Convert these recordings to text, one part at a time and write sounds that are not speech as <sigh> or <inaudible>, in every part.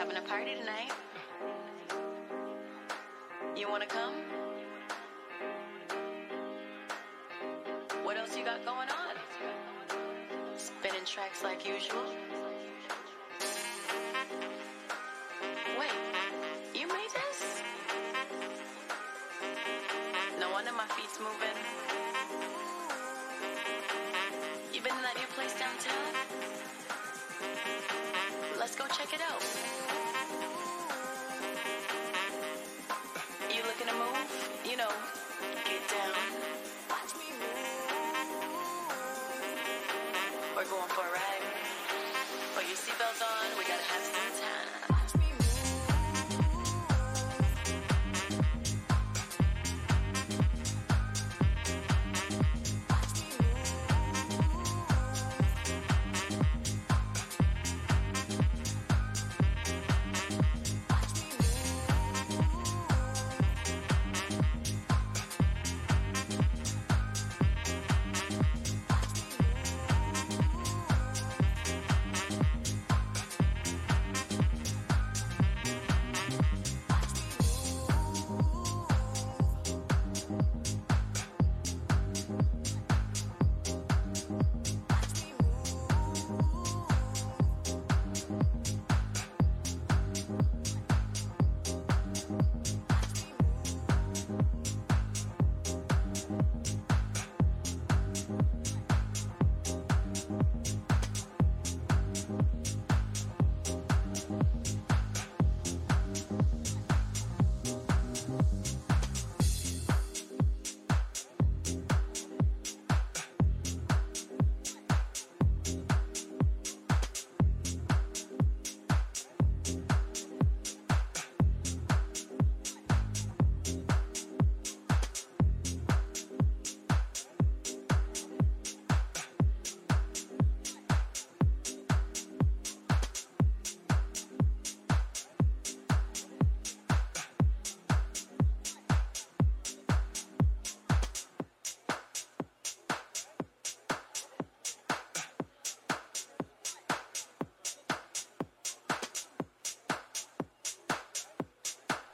Having a party tonight. You wanna come? What else you got going on? Spinning tracks like usual. Wait, you made this? No wonder my feet's moving. You been in that new place downtown? Go check it out. You looking to move? You know, get down. We're going for a ride.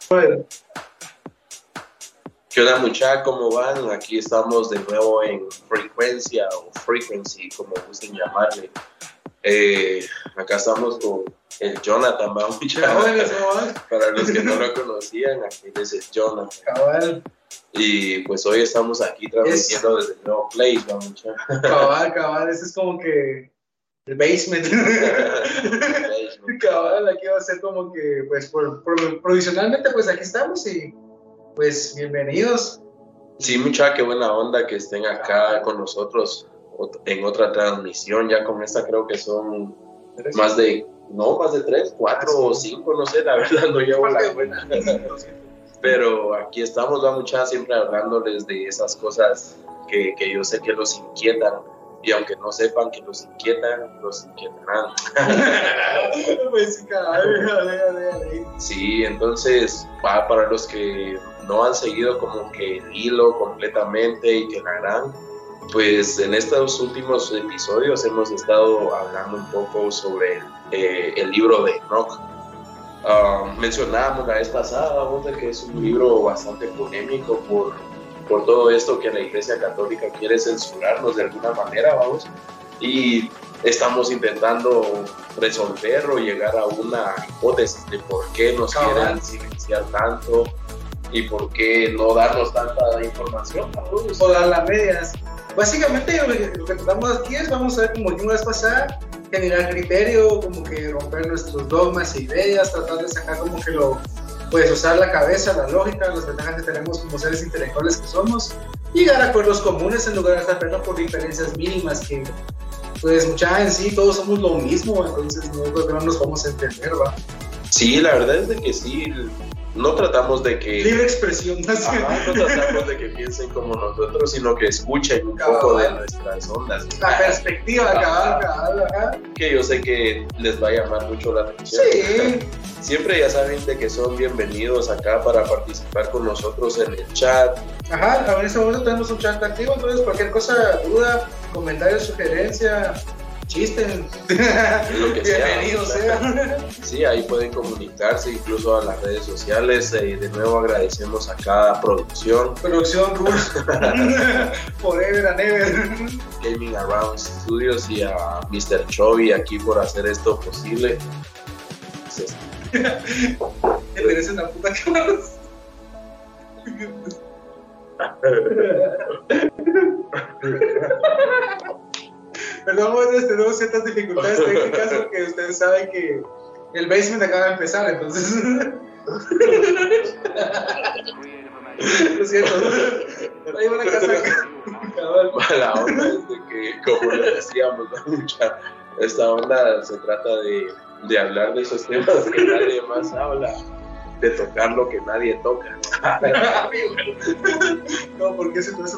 ¿Qué onda muchachos? ¿Cómo van? Aquí estamos de nuevo en frecuencia o frequency, como gusten llamarle. Eh, acá estamos con el Jonathan, ¿va. Para los que no lo conocían, aquí es el Jonathan. Cabal, Y pues hoy estamos aquí transmitiendo desde el nuevo Place, ¿va, cabal, cabal. Ese es como que el basement. <laughs> cabal, aquí va a ser como que, pues, por, por- provisionalmente, pues aquí estamos y, pues, bienvenidos. Sí, mucha, qué buena onda que estén acá con nosotros ot- en otra transmisión. Ya con esta creo que son más de, no, más de tres, cuatro o cinco, no sé, la verdad no llevo la cuenta. Pero aquí estamos, va mucha, siempre hablándoles de esas cosas que, que yo sé que los inquietan. Y aunque no sepan que los inquietan, los inquietarán. Sí, entonces, pa- para los que no han seguido como que el hilo completamente y que la gran, pues en estos últimos episodios hemos estado hablando un poco sobre eh, el libro de Enoch. Ah, mencionábamos la vez pasada, vamos, de que es un libro bastante polémico por, por todo esto que la Iglesia Católica quiere censurarnos de alguna manera, vamos, y estamos intentando resolver o llegar a una hipótesis de por qué nos quieren silenciar tanto y por qué no darnos tanta información. vamos. o dar las medias. Básicamente lo que, lo que tratamos aquí es, vamos a ver como dijimos la vez pasada, generar criterio, como que romper nuestros dogmas e ideas, tratar de sacar como que lo, pues usar la cabeza, la lógica, las ventajas que tenemos como seres intelectuales que somos, llegar a acuerdos comunes en lugar de estar peleando por diferencias mínimas que, pues mucha en sí, todos somos lo mismo, entonces no no nos vamos a entender, ¿va? Sí, la verdad es de que sí, no tratamos de que... Libre expresión. Ajá, no tratamos de que piensen como nosotros, sino que escuchen un Cabal. poco de nuestras ondas. La perspectiva, cabal, cabal, ajá. Que yo sé que les va a llamar mucho la atención. Sí, <laughs> Siempre ya saben de que son bienvenidos acá para participar con nosotros en el chat. Ajá, ahora en este momento tenemos un chat activo, entonces cualquier cosa, duda, comentario, sugerencia, chiste. Lo que sea, Bienvenido o sea. Sí, ahí pueden comunicarse incluso a las redes sociales. eh, de nuevo agradecemos a cada producción, Producción Rules. <laughs> Forever and ever. Gaming Around Studios y a Mr. Chovy aquí por hacer esto posible. Te mereces una puta cámara. <laughs> Perdón, bueno, tenemos ciertas dificultades técnicas <laughs> porque ustedes saben que el basement acaba de empezar, entonces. Lo siento. Hay una casa acá. La onda es de que, como le decíamos, esta onda se trata de, de hablar de esos temas que nadie más habla, de tocar lo que nadie toca. <laughs> No, porque ese no es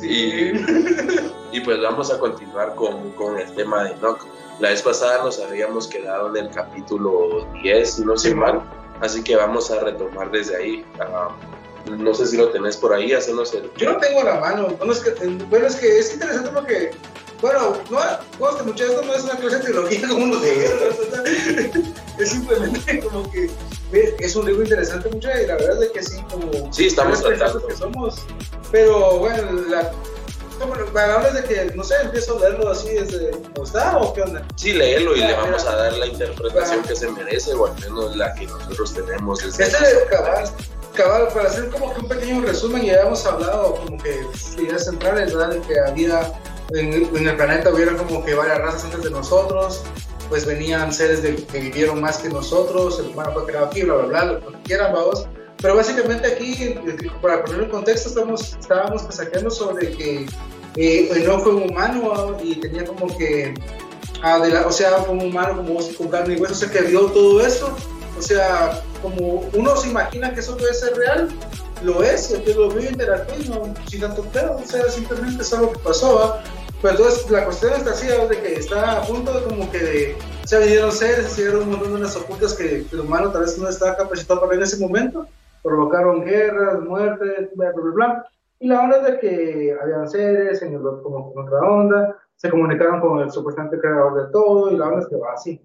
<laughs> Y, pues vamos a continuar con, con el tema de Enoch. La vez pasada nos habíamos quedado en el capítulo 10, si no sé mal, así que vamos a retomar desde ahí. Ah, no sé si lo tenés por ahí, hacernos el... Yo no tengo la mano. Bueno, es que, bueno, es, que es interesante porque, bueno, no, conste mucho, esto no es una clase de teología como nos dijeron. <laughs> Es simplemente como que es un libro interesante mucho y la verdad es que sí, como. Sí, estamos tratando. que somos. Pero bueno, la. Hablar de que, no sé, empiezo a leerlo así desde como está o qué onda. Sí, léelo y le vamos mira. a dar la interpretación Ah. que se merece, o al menos la que nosotros tenemos. Desde Este de cabal, cabal, para hacer como que un pequeño resumen, ya habíamos hablado como que ideas centrales, ¿verdad? De que había en, en el planeta hubieran como que varias razas antes de nosotros, pues venían seres de, que vivieron más que nosotros, el humano fue creado aquí, bla, bla, bla, lo que quieran, vamos. Pero básicamente aquí, para poner en contexto, estamos, estábamos saqueando sobre que eh, Enoch fue un humano y tenía como que, ah, de la- o sea, un humano como con carne y hueso, o sea, que vio todo esto. O sea, como uno se imagina que eso puede ser real, lo es, que lo y no, sin tanto pedo, o sea, simplemente es algo que pasó, ¿va? Pero entonces la cuestión está así, de que está a punto de como que de, o sea, vinieron seres, se dieron un montón de unas ocultas que, el humano tal vez no estaba capacitado para en ese momento, provocaron guerras, muertes, bla, bla, bla, bla. Y la onda es de que habían seres en el, como con otra onda, se comunicaron con el supuestamente creador de todo, y la onda es que va así.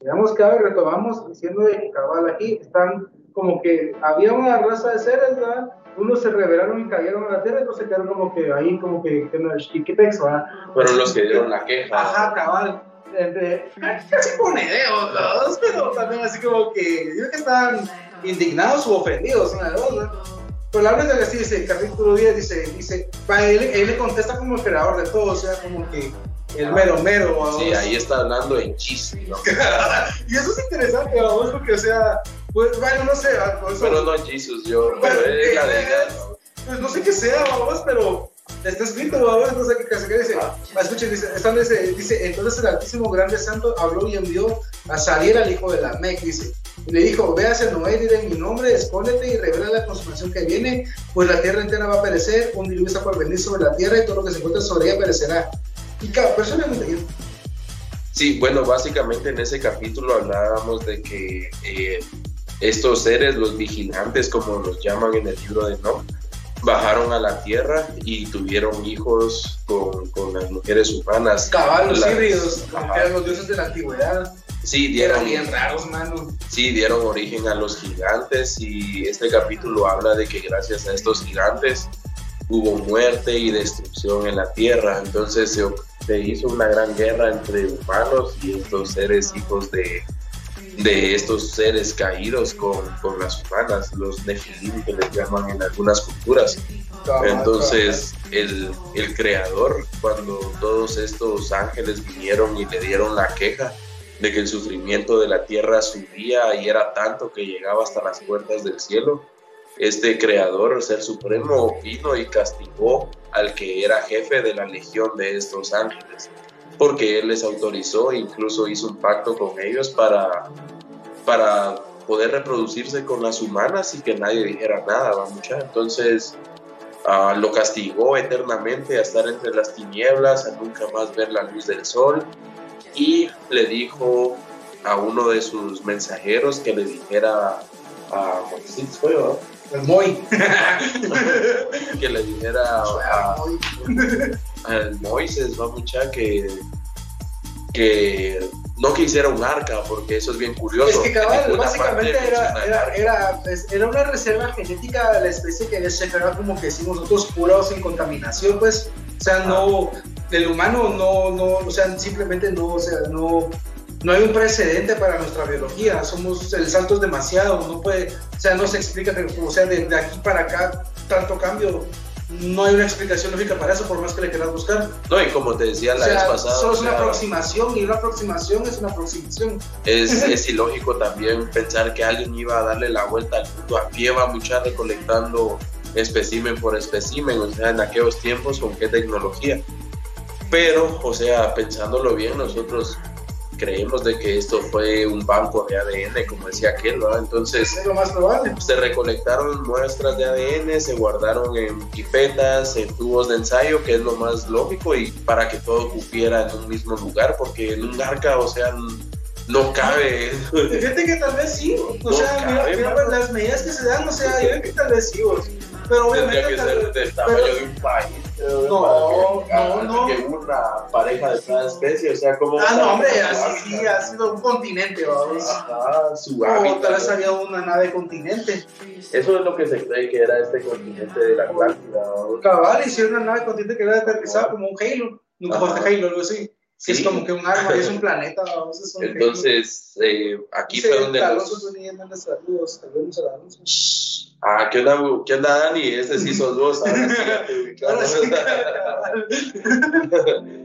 Digamos que ahora retomamos diciendo de que cabal aquí están como que había una raza de seres, ¿verdad? Unos se rebelaron y cayeron a la tierra, otros se quedaron como que ahí, como que, que no, chiquitex, ¿verdad? Fueron los que dieron la queja. Ajá, cabal. Entre, casi ponedeos, ¿no? pero también así como que, yo creo que estaban indignados o ofendidos, una de dos, ¿no? Pero la verdad es que dice, capítulo 10 dice, dice, él, él le contesta como el creador de todo, o sea, como que el mero mero, ¿va? Sí, ahí está hablando en chiste, ¿no? <laughs> y eso es interesante, vamos, porque, o sea, pues, bueno, no sé, eso, Pero no Jesus, yo, pero es la deidad. pues no sé qué sea, vamos, pero está escrito, vamos, no sé qué que dice. Ah. Escuchen, dice, están, dice, dice, entonces el Altísimo Grande Santo habló y envió a salir al hijo de la Mec, dice. Y le dijo, ve hacia Noé, dile en mi nombre, escóndete y revela la consumación que viene, pues la tierra entera va a perecer, un diluvio está por venir sobre la tierra y todo lo que se encuentre sobre ella perecerá. Y cada yo- Sí, bueno, básicamente en ese capítulo hablábamos de que eh, estos seres, los vigilantes, como los llaman en el libro de Enoch, bajaron a la tierra y tuvieron hijos con, con las mujeres humanas. caballos Las- híbridos, eran los dioses de la antigüedad, Sí, eran dieron, bien raros, mano. sí, dieron origen a los gigantes y este capítulo habla de que gracias a estos gigantes hubo muerte y destrucción en la tierra. Entonces se, se hizo una gran guerra entre humanos y estos seres hijos de, de estos seres caídos con, con las humanas, los nefilim que les llaman en algunas culturas. Entonces el, el creador, cuando todos estos ángeles vinieron y le dieron la queja de que el sufrimiento de la tierra subía y era tanto que llegaba hasta las puertas del cielo, este creador, el ser supremo, vino y castigó al que era jefe de la legión de estos ángeles, porque él les autorizó, incluso hizo un pacto con ellos para, para poder reproducirse con las humanas y que nadie dijera nada, ¿va mucha? Entonces ah, lo castigó eternamente a estar entre las tinieblas, a nunca más ver la luz del sol y le dijo a uno de sus mensajeros que le dijera a Moisés, fue, Moy. <laughs> que le dijera a. <laughs> al Moisés, va mucha que, que no quisiera un arca, porque eso es bien curioso. Es que cabal, básicamente era, era, arca. era, era una reserva genética de la especie que se era como que decimos nosotros puros sin contaminación, pues. O sea, no, del humano no, no, o sea, simplemente no, o sea, no, no hay un precedente para nuestra biología. Somos, el salto es demasiado, no puede, o sea, no se explica, o sea, de, de aquí para acá, tanto cambio. No hay una explicación lógica para eso, por más que le quieras buscar. No, y como te decía O la vez pasada, solo es una aproximación y una aproximación es una aproximación. es, <laughs> es ilógico también pensar que alguien iba a darle la vuelta al mundo a pie, va mucha recolectando espécimen por espécimen, o sea, en aquellos tiempos con qué tecnología. Pero, o sea, pensándolo bien, nosotros creemos de que esto fue un banco de ADN, como decía aquel, ¿verdad? Entonces, Es lo más probable. se recolectaron muestras de ADN, se guardaron en pipetas, en tubos de ensayo, que es lo más lógico, y para que todo cupiera en un mismo lugar, porque en un arca, o sea, no cabe. Fíjate que tal vez sí, o No sea, mira, cabe, mira, mano. las medidas que se dan, o sea, yo creo que tal vez sí, vos. pero Tendría obviamente que tal ser del tamaño pero- de un país. No, para no, no. que una pareja de cada especie, o sea, como. Ah, no, hombre, así sí, ha sido un continente, vamos. Ajá, su hábitat. vez había una nave continente. Eso es lo que se cree que era este continente de la Atlántida. Cabal, hicieron una nave continente que era aterrizada como un Halo. Nunca jugaste Halo, algo así. Sí. es como que un arma es un <laughs> planeta. Es un. Entonces, eh, aquí fue donde. los- saludos, saludos Alonso. Ah, ¿qué onda, ¿qué onda, Dani? Este sí sos vos. Ahora sí, ya te ubicamos.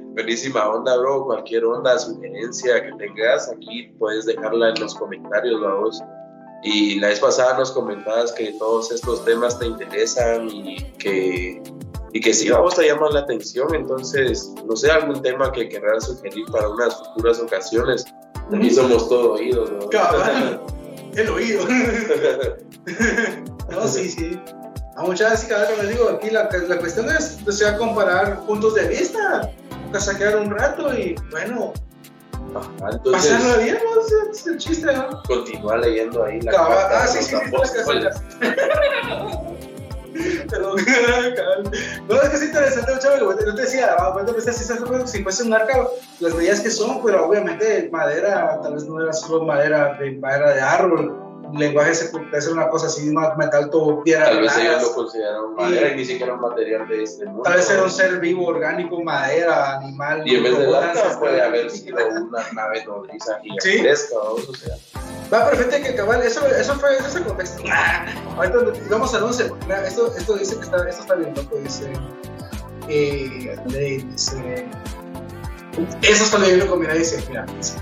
<laughs> Buenísima onda, bro. Cualquier onda, sugerencia que tengas aquí, puedes dejarla en los comentarios, vamos. Y la vez pasada nos comentabas que todos estos temas te interesan y que, y que sí, vamos, te llaman la atención. Entonces, no sé, algún tema que querrás sugerir para unas futuras ocasiones. Aquí somos todo oídos, ¿no? Cabal. <laughs> El oído. <laughs> No, sí, sí. A muchas veces, cada vez que les digo, aquí la, la cuestión es, o sea, comparar puntos de vista, sacar un rato y, bueno, Ajá, entonces, pasarlo bien, ¿no? Es el chiste, ¿no? continúa leyendo ahí la carta Ah, sí, sí, sí. <laughs> Perdón. <laughs> No, es que es interesante, mucho, yo te decía, bueno, pues, si, si- fuese un arca, las medidas que son, pero obviamente madera, tal vez no era solo madera de, madera de árbol, lenguaje se puede ser una cosa así, más metal todo piedra. Tal vez ellos lo consideraron madera y ni siquiera un material de este mundo. Tal vez era un ser vivo, orgánico, madera, animal. Y en vez de ancestral. puede haber sido una nave nodriza gigantesca, ¿vamos? o sea. Va perfecto que cabal, eso, eso fue, eso es el contexto. Ah, ahorita vamos al 11. Mira, esto, esto dice que está, esto está bien loco, dice. Eh, dice. Eso está bien loco, mira, dice, mira, dice.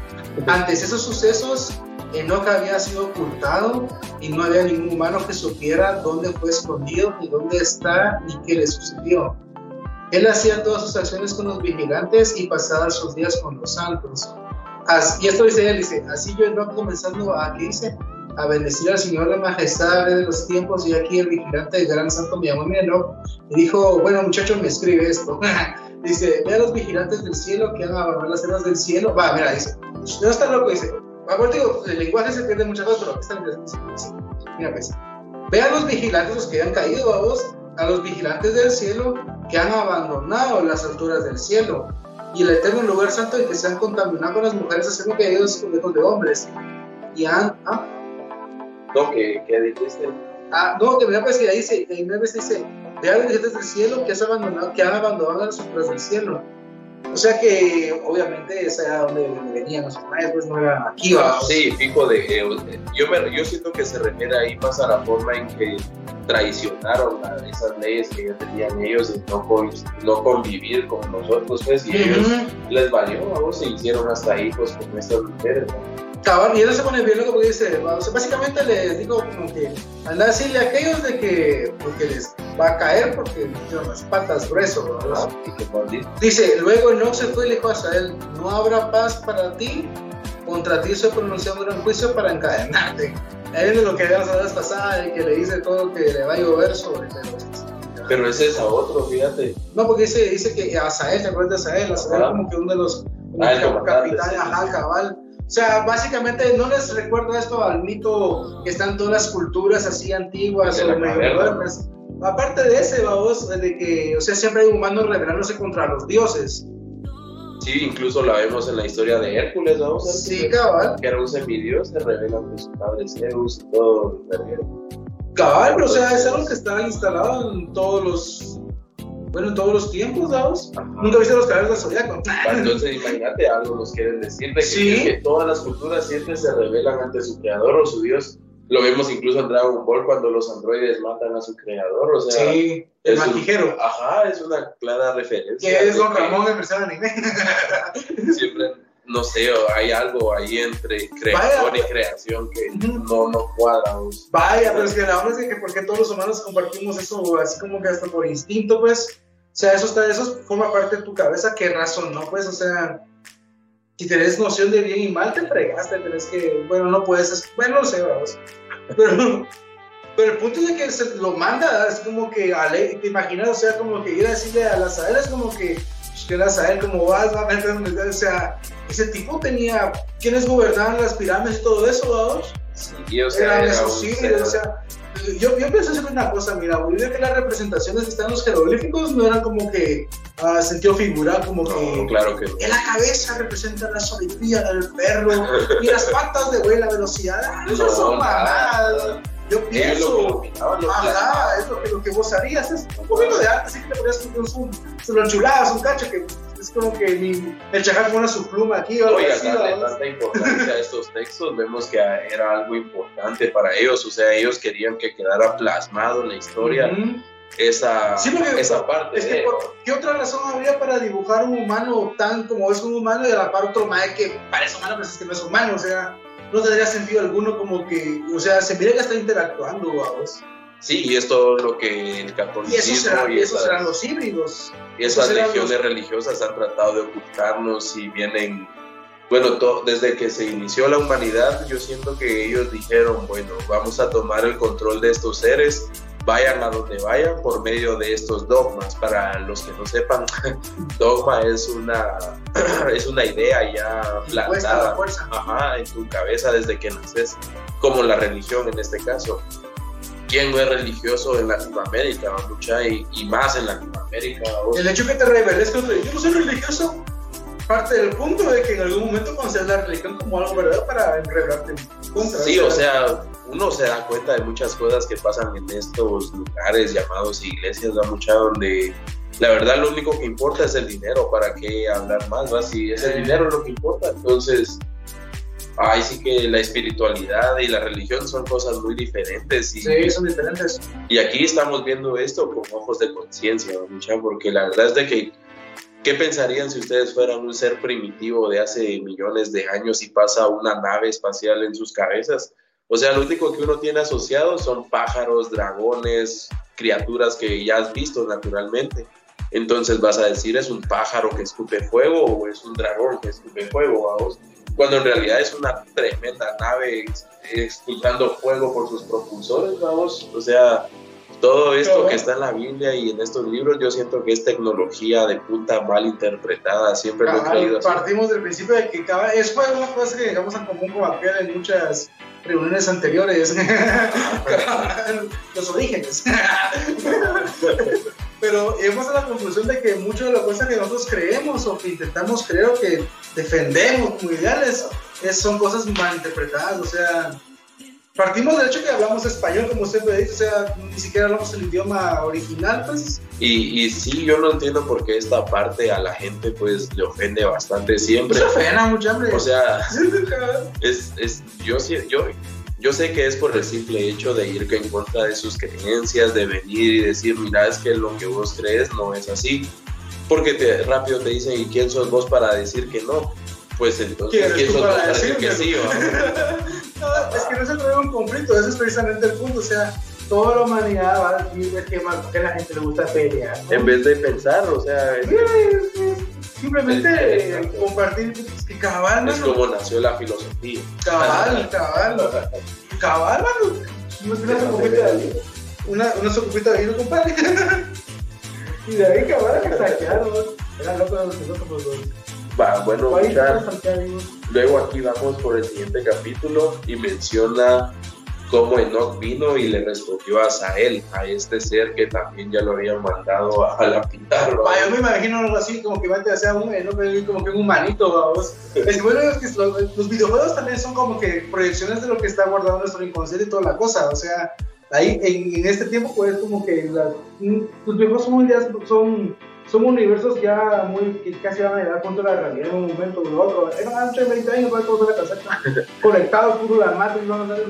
Antes esos sucesos, Enoch había sido ocultado y no había ningún humano que supiera dónde fue escondido, ni dónde está, ni qué le sucedió. Él hacía todas sus acciones con los vigilantes y pasaba sus días con los santos. Y esto dice él, dice, así yo Enoch comenzando a, ¿qué dice? A bendecir al Señor la majestad de los tiempos y aquí el vigilante del gran santo me llamó mi y dijo, bueno muchacho me escribe esto. <laughs> dice, ve a los vigilantes del cielo que han abandonado las alas del cielo. Va, mira, dice, no está loco, dice. Aparte digo, el lenguaje se pierde muchas cosas, pero aquí está mira pues, ve a los vigilantes, los que han caído a vos, a los vigilantes del cielo que han abandonado las alturas del cielo y el eterno lugar santo y que se han contaminado con las mujeres haciendo caídos con hijos de hombres. Y han, ah, No, que, que dijiste. Ah, no, que mira, pues que ahí dice, ahí vez dice, ve a los del cielo que, has abandonado, que han abandonado las alturas del cielo. O sea que, obviamente, esa era donde venían los maestros, pues no era aquí, ¿va? Sí, fijo de. eh, yo, me, yo siento que se refiere ahí más a la forma en que traicionaron a esas leyes que ya tenían ellos de no, con- no convivir con nosotros, pues, y ellos les valió, vamos, se hicieron hasta hijos con estas mujeres. ¿no? Cabal, y eso se pone bien loco porque dice, o sea, básicamente les digo como que anda a decirle a aquellos de que porque les va a caer porque tienen las patas gruesos. ¿no? Ah. Dice, luego Enoch se fue y le dijo a él, no habrá paz para ti, contra ti se pronunciado un gran juicio para encadenarte. Ahí viene lo que hablado la vez pasada, y que le dice todo que le va a llover sobre pero, Pero ese es a otro, fíjate. No, porque dice, dice que Asael, ¿te acuerdas de Asael? Asael Ajá. como que uno de los Ah, comandante, capitanes, sí. ajá, cabal. O sea, básicamente no les recuerdo esto al mito que están todas las culturas así antiguas o modernas, aparte de ese, vamos, de que, o sea, siempre hay humanos rebelándose contra los dioses. Sí, incluso la vemos en la historia de Hércules, vamos. Sí, cabal. Que era un semidios, se revela ante su padre Zeus y todo. Cabal, pero o sea, es algo que está instalado en todos los bueno, en todos los tiempos, ¿sabes? Nunca viste los caballeros del zodiaco. Entonces, imagínate, algo nos quieren decir de que, que, todas las culturas siempre se revelan ante su creador o su dios. Lo vemos incluso en Dragon Ball cuando los androides matan a su creador, o sea. Sí, el manquijero. Ajá, es una clara referencia. Que es Don Ramón en versión anime. <laughs> siempre no sé, hay algo ahí entre creación y creación que no, no cuadra. Vaya, pero es que la verdad es que porque todos los humanos compartimos eso así como que hasta por instinto, pues. O sea, eso, está, eso forma parte de tu cabeza, qué razón, ¿no? Pues, o sea, si tenés noción de bien y mal, te fregaste, tenés que, bueno, no puedes, bueno, no sé, vamos. <laughs> Pero, pero el punto de que se lo manda, es como que, te imaginas, o sea, como que ir a decirle a las es como que, pues, que las saber cómo vas, va a meter, o sea, ese tipo tenía, ¿quiénes gobernaban las pirámides y todo eso, vamos? Sí, o sea, eran esos o sea, yo, yo pienso hacer una cosa, mira, olvidé que las representaciones que están en los jeroglíficos no eran como que uh, sentido figural, como que claro que en la cabeza representa la sabiduría del perro y las patas de la velocidad, ah, no, son mamadas. Yo pienso, ajá, es lo que, lo que vos harías, es un poquito de arte, así que te podrías poner un, un, lo enchulabas, un cacho que es como que ni el chacal pone su pluma aquí o algo Oiga, darle tanta importancia a estos textos, vemos que era algo importante para ellos, o sea, ellos querían que quedara plasmado en la historia. Esa, esa parte. Es que, ¿qué otra razón habría para dibujar un humano tan como es un humano y a la par otro mae que parece humano, pero es que no es humano? O sea, no tendría sentido alguno como que, o sea, se mira que está interactuando, vamos. Sí, y es todo lo que el catolicismo y, esos serán los híbridos. Y esas religiones religiosas han tratado de ocultarnos y vienen, bueno, desde que se inició la humanidad, yo siento que ellos dijeron, bueno, vamos a tomar el control de estos seres, vayan a donde vayan por medio de estos dogmas. Para los que no sepan, <laughs> dogma es una, <clears throat> es una idea ya plantada ajá, en tu cabeza desde que naces, como la religión en este caso. ¿Quién no es religioso en Latinoamérica? Mucha y, y, más en Latinoamérica. El hecho que te reveles que yo no soy religioso, parte del punto de que en algún momento conoces la religión como algo verdadero para rebelarte contra. Sí, o sea, uno se da cuenta de muchas cosas que pasan en estos lugares llamados iglesias, da mucha donde la verdad lo único que importa es el dinero, ¿para qué hablar más? ¿va? Si es el dinero lo que importa, entonces ahí sí que la espiritualidad y la religión son cosas muy diferentes. Y, sí, son diferentes. Y aquí estamos viendo esto con ojos de conciencia, mucha, porque la verdad es de que, ¿qué pensarían si ustedes fueran un ser primitivo de hace millones de años y pasa una nave espacial en sus cabezas? O sea, lo único que uno tiene asociado son pájaros, dragones, criaturas que ya has visto naturalmente. Entonces vas a decir, ¿es un pájaro que escupe fuego o es un dragón que escupe fuego? Vamos? cuando en realidad es una tremenda nave expulsando fuego por sus propulsores, vamos, o sea, todo esto que está en la Biblia y en estos libros, yo siento que es tecnología de punta mal interpretada, siempre lo he creído así. Partimos del principio de que cada, es una cosa que llegamos a común con en muchas reuniones anteriores, <laughs> los orígenes. <laughs> Pero llegamos a la conclusión de que muchas de las cosas que nosotros creemos o que intentamos creer o que defendemos como ideales son cosas mal interpretadas, o sea, partimos del hecho que hablamos español, como usted me dice, o sea, ni siquiera hablamos el idioma original, pues. Y, y sí, yo no entiendo por qué esta parte a la gente, pues, le ofende bastante siempre. Se ofenda mucho, hombre. O sea, es, es, yo, yo, yo sé que es por el simple hecho de ir en contra de sus creencias, de venir y decir, mira, es que lo que vos crees no es así. Porque te, rápido te dicen, ¿y quién sos vos para decir que no? Pues entonces, ¿quién, sos vos para decir que sí? <laughs> no, es que no se trata un conflicto, ese es precisamente el punto. O sea, toda la humanidad va a decir que, que a la gente le gusta pelear. En vez de pensar, o sea. Es, simplemente compartir que cabal, Es como nació la filosofía. Cabal, cabal. cabal, mano. Una socopita de vino. Una, de vino, compadre. <laughs> y de ahí cabal que saquearon. Era loco de los dos. Va, bueno, ya, luego aquí vamos por el siguiente capítulo y menciona cómo Enoch vino y le respondió a Sael, a este ser que también ya lo habían mandado a, a lapidar. ¿va? Yo me imagino algo así, como que va a ser un, ¿no? como que un humanito, vamos. Es bueno es que los, los videojuegos también son como que proyecciones de lo que está guardado en nuestro inconsciente y toda la cosa, o sea, ahí en, en este tiempo pues como que la- mm, los videojuegos son, ya son, son universos ya muy, que casi van a llegar a de la realidad en un momento u otro. En antes de 20 años va a todo la casa <laughs> conectados, puro la matriz, van a ser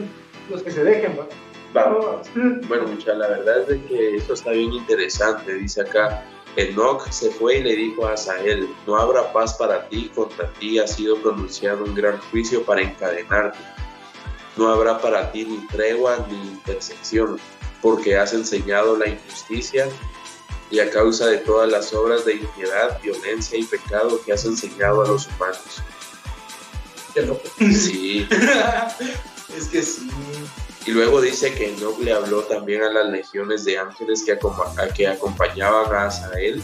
los que se dejen, ¿va? Vamos. Bueno, mucha, la verdad es de que esto está bien interesante. Dice acá, Enoch se fue y le dijo a Asael, no habrá paz para ti, contra ti ha sido pronunciado un gran juicio para encadenarte. No habrá para ti ni tregua ni intersección, porque has enseñado la injusticia y a causa de todas las obras de impiedad, violencia y pecado que has enseñado a los humanos. Qué loco. Sí, <laughs> es que sí. Y luego dice que Enoch le habló también a las legiones de ángeles que, acom- a- que acompañaban a Asael,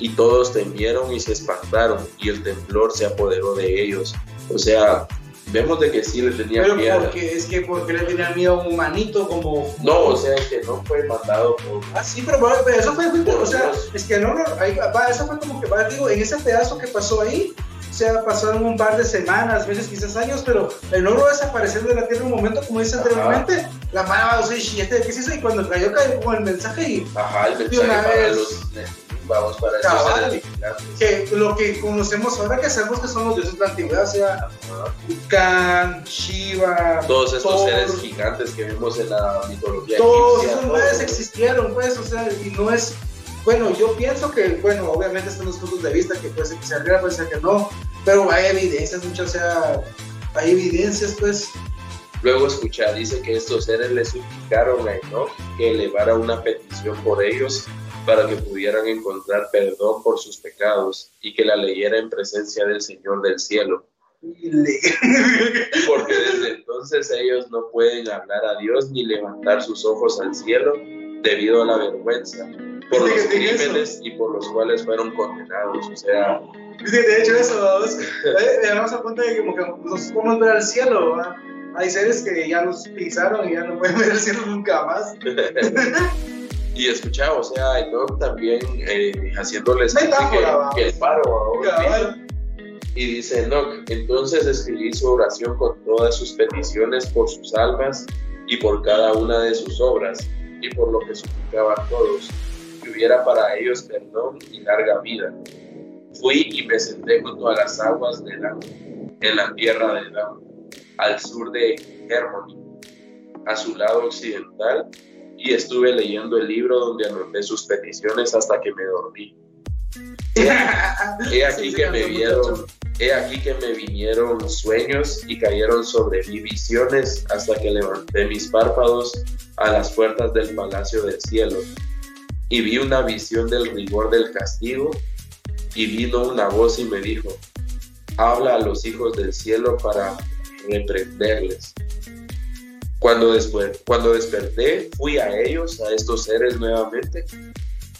y todos temieron y se espantaron, y el temblor se apoderó de ellos. O sea, vemos de que sí le tenía Pero miedo. porque es que porque le tenía miedo a un humanito como No, o sea, que no fue mandado por... Ah, sí, pero, bueno, pero eso fue, o sea, es que no, no, ahí, va, eso fue como que, va, digo, en ese pedazo que pasó ahí, o sea, pasaron un par de semanas, meses, quizás años, pero el logro desaparecer de la Tierra un momento, como dice anteriormente, la mano, o sea, y este, ¿qué es eso? Y cuando cayó, cayó con el mensaje y Ajá, el mensaje para vez. los... Vamos, para Cabal. seres vigilantes. que lo que conocemos ahora que sabemos que son los dioses de la antigüedad, o sea. Khan, Shiva, Todos estos Thor, seres gigantes que vemos en la mitología todos esos madres existieron, pues, o sea, y no es, bueno, yo pienso que, bueno, obviamente están los puntos de vista que puede ser que sea real, puede ser que no, pero hay evidencias, muchas, o sea, hay evidencias, pues, Luego escucha, dice que estos seres le suplicaron a Enoch que elevara una petición por ellos para que pudieran encontrar perdón por sus pecados y que la leyera en presencia del Señor del cielo. <laughs> Porque desde entonces ellos no pueden hablar a Dios ni levantar sus ojos al cielo debido a la vergüenza por los eso. crímenes y por los cuales fueron condenados. O sea, de hecho eso, vamos, <laughs> eh, llegamos a punto de que como que nos podemos ver al cielo, ¿va? hay seres que ya nos pisaron y ya no pueden ver el cielo nunca más. <laughs> y escuchaba, o sea, Enoch también eh, haciéndoles que, el paro. Y dice Enoch, entonces escribí su oración con todas sus peticiones por sus almas y por cada una de sus obras y por lo que suplicaban todos, que hubiera para ellos perdón y larga vida. Fui y me senté junto a las aguas de la, en la tierra de Edam, al sur de Hermoni, a su lado occidental, y estuve leyendo el libro donde anoté sus peticiones hasta que me dormí. He aquí que me vieron, he aquí que me vinieron sueños y cayeron sobre mí visiones hasta que levanté mis párpados a las puertas del palacio del cielo. Y vi una visión del rigor del castigo, y vino una voz y me dijo, habla a los hijos del cielo para reprenderles. Cuando, después, cuando desperté, fui a ellos, a estos seres nuevamente,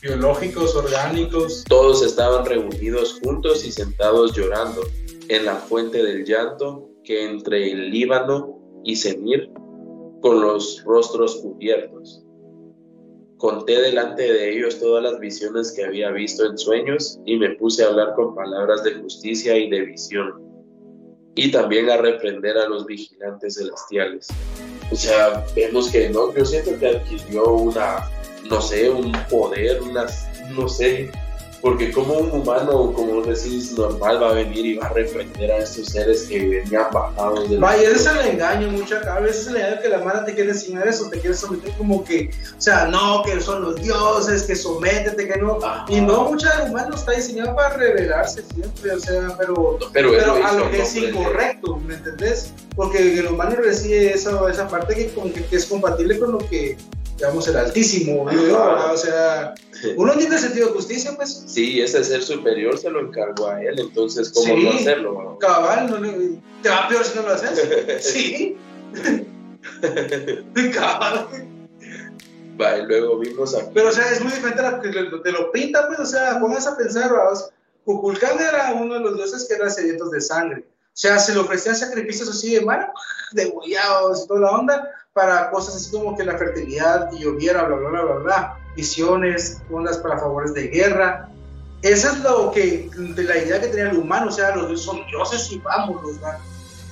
Biológicos, orgánicos, todos estaban reunidos juntos y sentados llorando en la fuente del llanto que entre el Líbano y Senir, con los rostros cubiertos. Conté delante de ellos todas las visiones que había visto en sueños y me puse a hablar con palabras de justicia y de visión, y también a reprender a los vigilantes celestiales. O sea, vemos que no, yo siento que adquirió una, no sé, un poder, unas, no sé, porque como un humano, como vos decís, normal va a venir y va a reprender a estos seres que venían bajados del Vaya, ese es el engaño, mucha a veces es el engaño que la mala te quiere enseñar eso, te quiere someter como que, o sea, no, que son los dioses, que sométete, que no. Ajá. Y no, mucha el humano está diseñado para rebelarse siempre, o sea, pero, Pero, él pero lo a lo que es de- incorrecto, ¿me entendés? Porque el humano recibe esa, esa parte que, como que, que es compatible con lo que, digamos, el altísimo, digo yo. ¿verdad? o sea, uno tiene sentido de justicia, pues, Sí, ese ser superior se lo encargó a él, entonces, ¿cómo Sí. no hacerlo? cabal, no le- te va peor si no lo haces. <laughs> Sí. <laughs> cabal. Va, y luego vimos a Pero, o sea, es muy diferente a lo que te lo pintan, pues, o sea, pónganse a pensar, vamos. Kukulkan era uno de los dioses que era sedientos de sangre. O sea, se le ofrecían sacrificios así de mar, degollados toda la onda, para cosas así como que la fertilidad, que lloviera, bla, bla, bla, bla, bla. Ondas para favores de guerra. Esa es lo que, de la idea que tenía el humano, o sea, los dioses son dioses y vámonos, ¿verdad?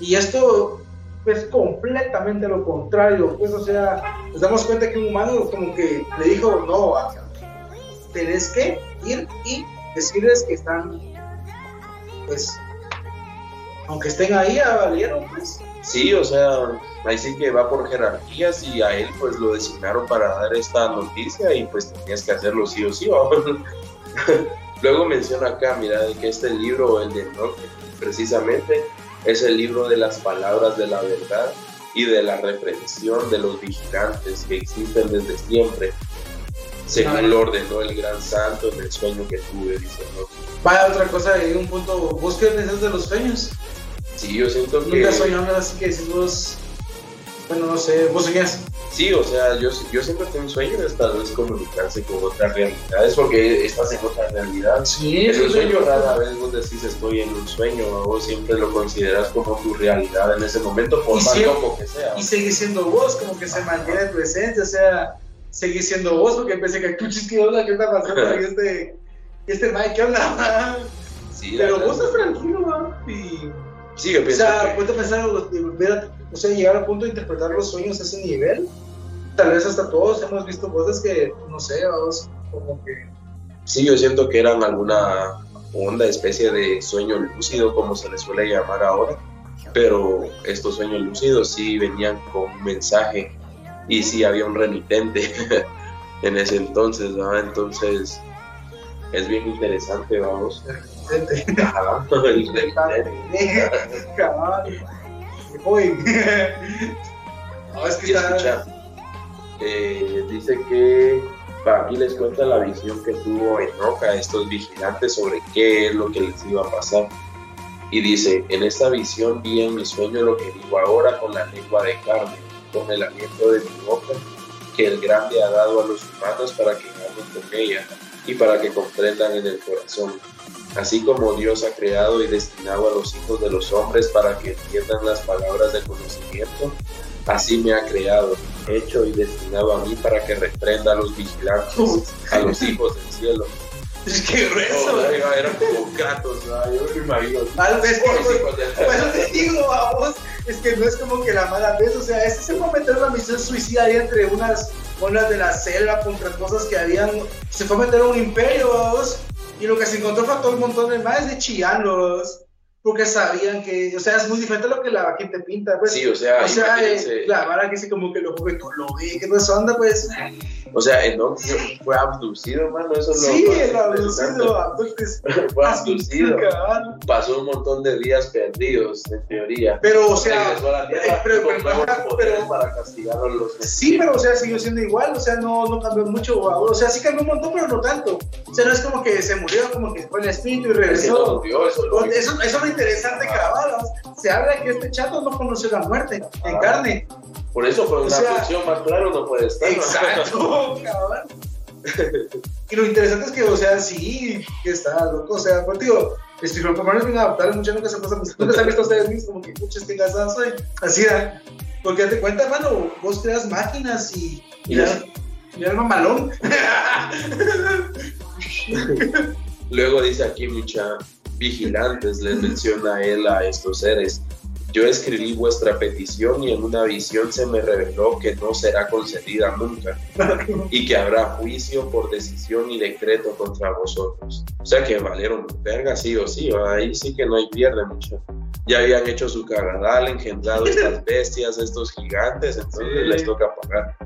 Y esto es completamente lo contrario, pues, o sea, nos damos cuenta que un humano como que le dijo, no, tenés que ir y decirles que están, pues, aunque estén ahí, ya valieron, pues. Sí, o sea, ahí sí que va por jerarquías y a él pues lo designaron para dar esta noticia y pues tenías que hacerlo sí o sí. <laughs> Luego menciona acá, mira, de que este libro, el de Enoch, precisamente es el libro de las palabras de la verdad y de la reprensión de los vigilantes que existen desde siempre, según lo ordenó el gran santo en el sueño que tuve, dice Enoch. Vaya, otra cosa, hay un punto, ¿vos qué pensás de los sueños? Sí, yo siento que... Nunca soñamos así que decimos, bueno, no sé, ¿vos soñás? Sí, o sea, yo, yo siempre tengo un sueño de tal vez comunicarse con otras realidades, porque estás en otra realidad. Sí, Es un sueño rara vez vos decís estoy en un sueño, o siempre lo consideras como tu realidad en ese momento, por Y más siempre- loco que sea. Y seguís siendo vos, como que se mantiene tu esencia, o sea, seguís siendo vos, porque pensé que tú ¿qué onda? ¿Qué está pasando? Este, este Mike, ¿qué onda? <laughs> Sí, Pero vos estás tranquilo, ¿no? Y, Sí, yo o sea, a pensar, volver a- o sea, llegar al punto de interpretar los sueños a ese nivel. Tal vez hasta todos hemos visto cosas que, no sé, vamos, como que sí, yo siento que eran alguna onda, especie de sueño lúcido, como se les suele llamar ahora, pero estos sueños lúcidos sí venían con un mensaje y sí había un remitente <laughs> en ese entonces, ¿no? Entonces es bien interesante, vamos. No, es que está. eh, dice que pa, aquí les cuenta la visión que tuvo Enoch a estos vigilantes sobre qué es lo que les iba a pasar. Y dice, en esta visión vi en mi sueño lo que digo ahora con la lengua de carne, con el aliento de mi boca, que el grande ha dado a los humanos para que hablen con ella y para que comprendan en el corazón. Así como Dios ha creado y destinado a los hijos de los hombres para que entiendan las palabras de conocimiento, así me ha creado, hecho y destinado a mí para que reprenda a los vigilantes, a los hijos del cielo. Es que grueso. Oh, era, era como gatos, ¿no? yo me imagino. Digo, vamos, es que no es como que la mala vez, o sea, este se fue a meter una misión suicidaria entre unas unas de la selva contra cosas que habían, se fue a meter un imperio, vamos, y lo que se encontró fue todo un montón de más de chianos, porque sabían que, o sea, es muy diferente a lo que la gente pinta, pues. Sí, o sea, o sea, eh, la vara que dice como que lo lo ve, que no es onda, pues. O sea, Enoch fue abducido, mano, eso es lo Sí, el abducido, abductes. <laughs> Fue abducido. Pasó un montón de días perdidos, en teoría. Pero, o sea, Regresó eh, pero- para castigar a los Sí, pero o sea, siguió siendo igual, o sea, no, no cambió mucho, o sea, sí cambió un montón, pero no tanto. O sea, no es como que se murió, como que fue el espíritu y Es que no regresó. murió, eso lo Eso, eso es lo interesante, cabal. Se habla que este chato no conoció la muerte en Ah. carne. Por eso, por O una sea, función más claro no puede estar. Exacto, <laughs> cabal. Y lo interesante es que, o sea, sí, que está loco, o sea, pues digo, este, los humanos vienen a adaptar, muchas nunca se pasan, nunca se han visto ustedes mismos, como que, pucha, este gasado soy. Así, ¿eh? Porque date cuenta, hermano, vos creas máquinas y. Y las- mira el mamalón. <laughs> Luego dice aquí mucha vigilantes, les menciona él a estos seres. Yo escribí vuestra petición y en una visión se me reveló que no será concedida nunca <laughs> y que habrá juicio por decisión y decreto contra vosotros. O sea que valieron verga sí o sí, ahí sí que no hay pierde mucho. Ya habían hecho su cagadal, engendrado estas <laughs> bestias, estos gigantes, entonces Sí. les toca pagar.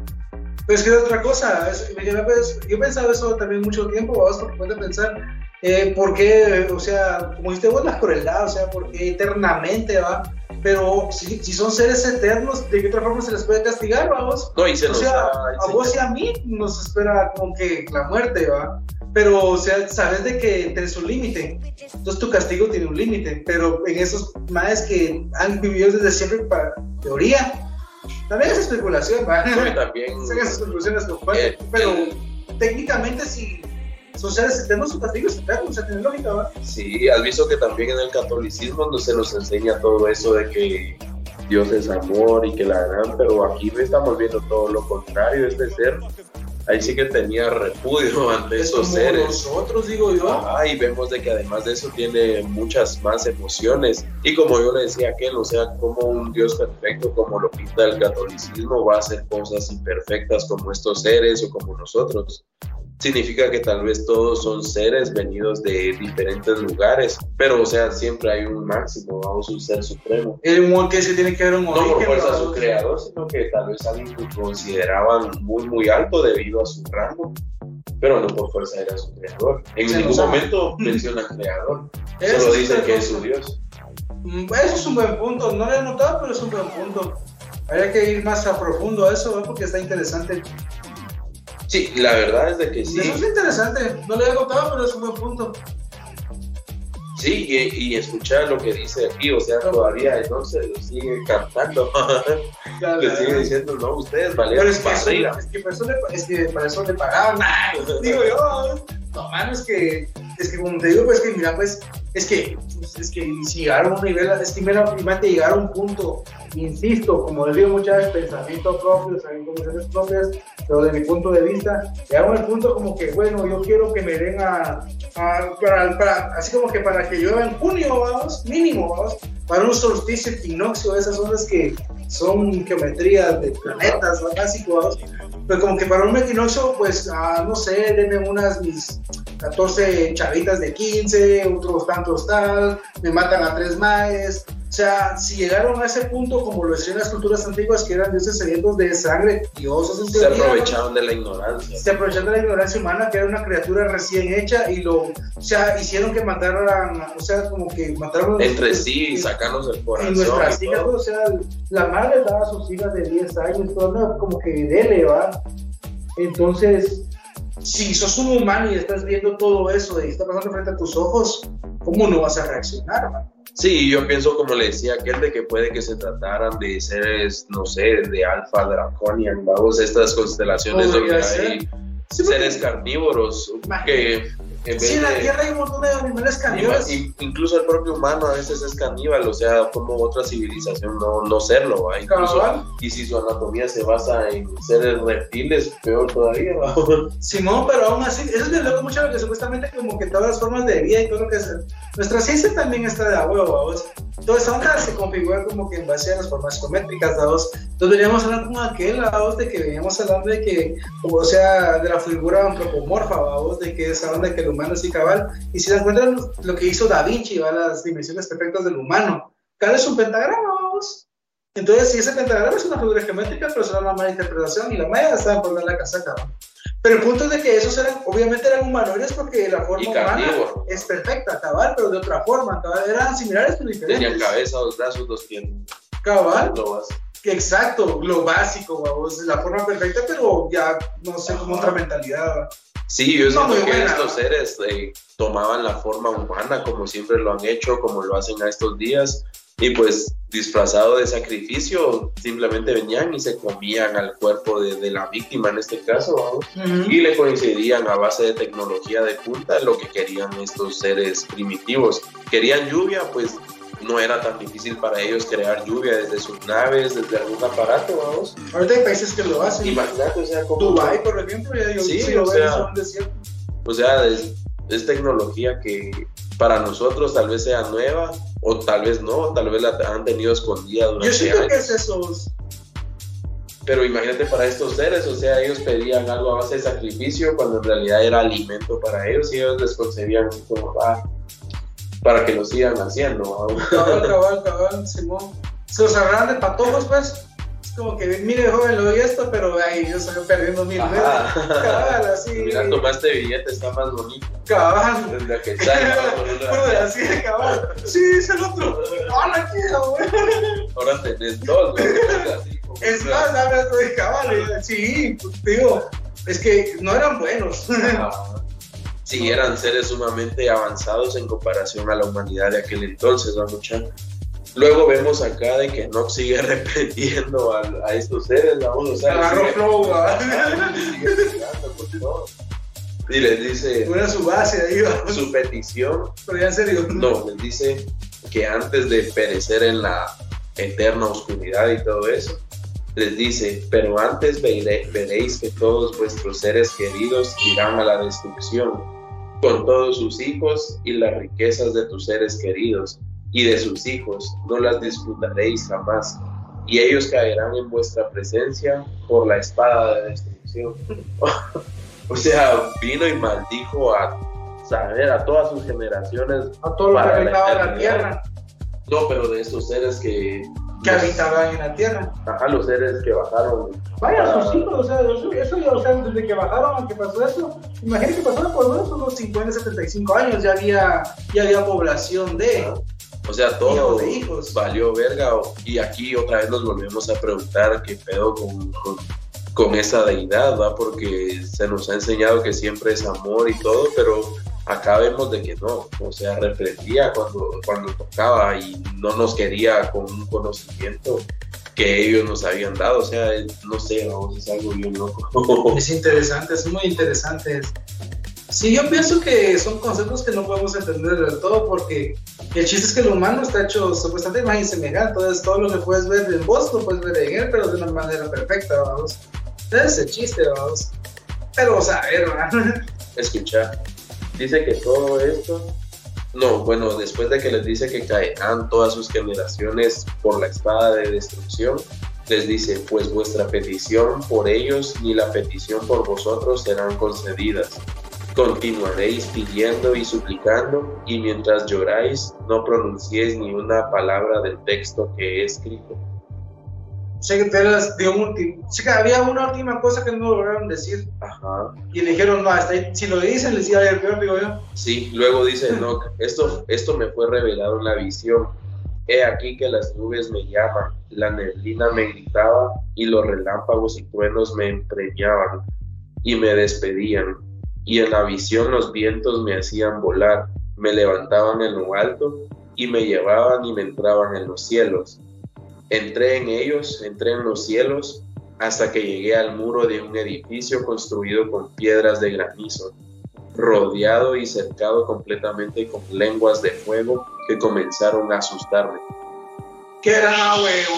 Pues que es otra cosa, yo, pues, yo he pensado eso también mucho tiempo, vamos, porque puedes pensar, eh, ¿por qué, o sea, como dijiste vos, la crueldad, o sea, ¿por qué eternamente, va? Pero si, si son seres eternos, ¿de qué otra forma se les puede castigar, vamos? No, y se O sea, da- a vos y a mí nos espera como que la muerte, ¿va? Pero, o sea, sabes de que tenés un límite. Entonces tu castigo tiene un límite. Pero en esos madres que han vivido desde siempre, para teoría, también es especulación, ¿va? Y también <laughs> Sacan sus conclusiones Eh, pero el- técnicamente si son seres eternos, su castigo es eterno, o sea, tiene lógica, ¿va? Sí, has visto que también en el catolicismo no se nos enseña todo eso de que Dios es amor y que la gran, pero aquí estamos viendo todo lo contrario, este ser ahí sí que tenía repudio <laughs> ante esos seres. Nosotros, digo yo. Ajá, y vemos de que además de eso tiene muchas más emociones. Y como yo le decía a aquel, o sea, como un Dios perfecto, como lo pinta el catolicismo, va a hacer cosas imperfectas como estos seres o como nosotros significa que tal vez todos son seres venidos de diferentes lugares, pero o sea, siempre hay un máximo, vamos, un ser supremo. El que se tiene que ver un origen. No por fuerza su creador, sino que tal vez alguien que consideraban muy, muy alto debido a su rango, pero no por fuerza era su creador. En ningún momento <laughs> menciona creador, solo dice que es su Dios. Mm, eso es un buen punto, no lo he notado, pero es un buen punto. Habría que ir más a profundo a eso, porque está interesante. Sí, la verdad es de que sí. Eso es interesante, no le he contado, pero es un buen punto. Sí, y, y, escuchar lo que dice aquí, o sea, todavía entonces lo sigue cantando. <laughs> le sigue diciendo, no, ustedes valieron es que, eso, es, que para eso le, es que para eso le pagaban. <laughs> digo yo, no, mano, es que, es que como te digo, pues que mira, pues, es que, es que si llegaron a un nivel, es que primero llegar a un punto, insisto, como les digo muchas veces, pensamiento propio, emociones propias, pero de mi punto de vista, llegaron al punto como que, bueno, yo quiero que me den a, para, para, así como que para que llueva en junio, vamos, mínimo, vamos, para un solsticio equinoccio, esas ondas que son geometrías de planetas, básico, vamos, pero como que para un equinoccio, pues, ah, no sé, denme unas mis 14 chavitas de 15, otros tantos tal, me matan a tres maes, o sea, si llegaron a ese punto, como lo decían las culturas antiguas, que eran dioses sedientos de sangre, diosos Se aprovecharon de la ignorancia. Se aprovecharon de la ignorancia humana, que era una criatura recién hecha, y lo, o sea, hicieron que mataran, o sea, como que mataron... Entre sí, y sacarnos el corazón. Y nuestras hijas, o sea, la madre daba a sus hijas de 10 años, todo, como que dele, ¿va? Entonces, si sos un humano y estás viendo todo eso y está pasando frente a tus ojos, ¿cómo no vas a reaccionar, man? Sí, yo pienso, como le decía aquel, de que puede que se trataran de seres, no sé, de Alfa Draconian, vamos, estas constelaciones donde hay seres carnívoros que sí, en la Tierra hay un montón de animales caníbales. Incluso el propio humano a veces es caníbal, o sea, como otra civilización no, no serlo. Incluso, y si su anatomía se basa en seres reptiles, peor todavía. <laughs> Simón, pero aún así, eso es bien loco mucho lo que supuestamente como que todas las formas de vida y todo lo que es. Nuestra ciencia también está de a huevo, vamos. Toda esa onda se configura como que en base a las formas geométricas, dados. Entonces veníamos hablando con aquel, lado de que veníamos hablando de que, o sea, de la figura antropomorfa, vamos, de que esa onda que humano y cabal. Y si se encuentran lo que hizo Da Vinci, va las dimensiones perfectas del humano. Cada es un pentagrama, Entonces, si ese pentagrama es una figura geométrica, pero es una mala interpretación y la maya estaba por la casaca. Pero el punto es de que esos eran, obviamente eran humanoides porque la forma humana es perfecta, cabal, pero de otra forma, cabal, eran similares pero diferentes. Tenían cabeza, dos brazos, dos piernas. Cabal. Exacto, lo básico, la forma perfecta, pero ya, no sé, como otra mentalidad. Sí, yo siento que estos seres eh, tomaban la forma humana como siempre lo han hecho, como lo hacen a estos días, y pues disfrazado de sacrificio, simplemente venían y se comían al cuerpo de, la víctima en este caso, y le coincidían a base de tecnología de punta lo que querían estos seres primitivos. Querían lluvia, pues no era tan difícil para ellos crear lluvia desde sus naves, desde algún aparato, vamos. Ahorita hay países que lo hacen. Imagínate, o sea, como... Dubái, por ejemplo, ya digo, sí, o, sea, o sea, es, tecnología que para nosotros tal vez sea nueva, o tal vez no, tal vez la han tenido escondida durante Yo siento que es eso. Pero imagínate para estos seres, o sea, ellos pedían algo a base de sacrificio cuando en realidad era alimento para ellos y ellos les concebían como, ah, para que lo sigan haciendo. Cabal, cabal, cabal, Simón. Se los agarran de patojos, pues. Es como que, mire, joven, lo doy esto, pero ahí yo estoy perdiendo mil veces. Cabal, así. Mira, tomaste billete, está más bonito. Cabal. Desde que sale, así de cabal. Sí, es el otro. Hola, qué güey. Ahora tenés dos, güey. <laughs> Es más, ahora estoy cabal. Sí, pues, digo, es que no eran buenos. Sí eran seres sumamente avanzados en comparación a la humanidad de aquel entonces, ¿no, muchachos? Luego vemos acá de que Nox sigue <laughs> arrepentiendo a, a estos seres, vamos <laughs> a Y les dice. Una su base ahí, Su petición. Pero ya en serio. No, les dice que antes de perecer en la eterna oscuridad y todo eso. Les dice, pero antes veréis que todos vuestros seres queridos irán a la destrucción, con todos sus hijos y las riquezas de tus seres queridos y de sus hijos, no las disfrutaréis jamás, y ellos caerán en vuestra presencia por la espada de destrucción. <laughs> o sea, vino y maldijo a saber a todas sus generaciones. A todo lo que habitaba la, tierra. No, pero de esos seres que que habitaban en la tierra. Ajá, los seres que bajaron. Vaya, sus hijos, o sea, eso ya, o sea, desde que bajaron, que pasó eso, imagínate que pasaron por unos 50, 75 años, ya había, ya había población de. O sea, todo de hijos. valió verga. Y aquí otra vez nos volvemos a preguntar qué pedo con, con, con esa deidad, ¿va? Porque se nos ha enseñado que siempre es amor y todo, pero acá vemos de que no, o sea, reflexía cuando, cuando tocaba y no nos quería con un conocimiento que ellos nos habían dado, o sea, no sé, vamos, es algo bien loco. <laughs> Es interesante, es muy interesante. Sí, yo pienso que son conceptos que no podemos entender del todo porque el chiste es que el humano está hecho supuestamente imagen y semejanza, entonces todo lo que puedes ver en vos lo puedes ver en él, pero de una manera perfecta, vamos. Ese es el chiste, vamos. Pero, o sea, a ver, Escuchar dice que todo esto, no, bueno, después de que les dice que caerán todas sus generaciones por la espada de destrucción, les dice, pues vuestra petición por ellos ni la petición por vosotros serán concedidas. Continuaréis pidiendo y suplicando, y mientras lloráis, no pronunciéis ni una palabra del texto que he escrito sé que un había una última cosa que no lograron decir. Ajá. Y le dijeron, no, hasta ahí, si lo dicen, les iba a ir peor, digo yo. Sí, luego dice no esto, esto me fue revelado en la visión. He aquí que las nubes me llaman, la neblina me gritaba y los relámpagos y truenos me empreñaban y me despedían. Y en la visión los vientos me hacían volar, me levantaban en lo alto y me llevaban y me entraban en los cielos Entré en ellos, entré en los cielos, hasta que llegué al muro de un edificio construido con piedras de granizo, rodeado y cercado completamente con lenguas de fuego que comenzaron a asustarme. ¿Qué era, huevo?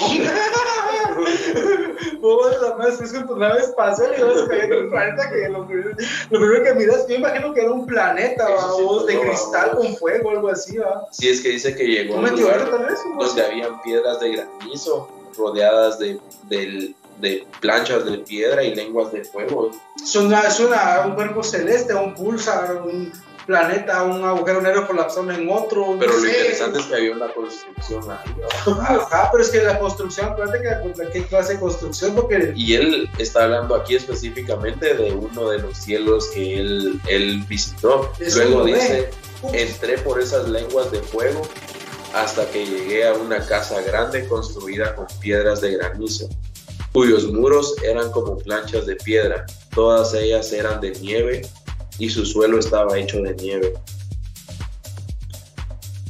Vos <laughs> la más es con tu nave espacial y vas en un planeta que lo, primero que miras, yo imagino que era un planeta, vos, de cristal con fuego, algo así, va. Sí, es que dice que llegó a un lugar donde habían piedras de granizo rodeadas de, de, de, planchas de piedra y lenguas de fuego. Es, una, es una, un cuerpo celeste, un pulsar, un planeta, un agujero negro colapsando en otro. Pero lo interesante es que había una construcción ahí. Ajá, pero es que la construcción, acuérdate que qué clase de construcción, porque... Y él está hablando aquí específicamente de uno de los cielos que él, él visitó. Luego dice, entré por esas lenguas de fuego hasta que llegué a una casa grande construida con piedras de granizo cuyos muros eran como planchas de piedra, todas ellas eran de nieve y su suelo estaba hecho de nieve.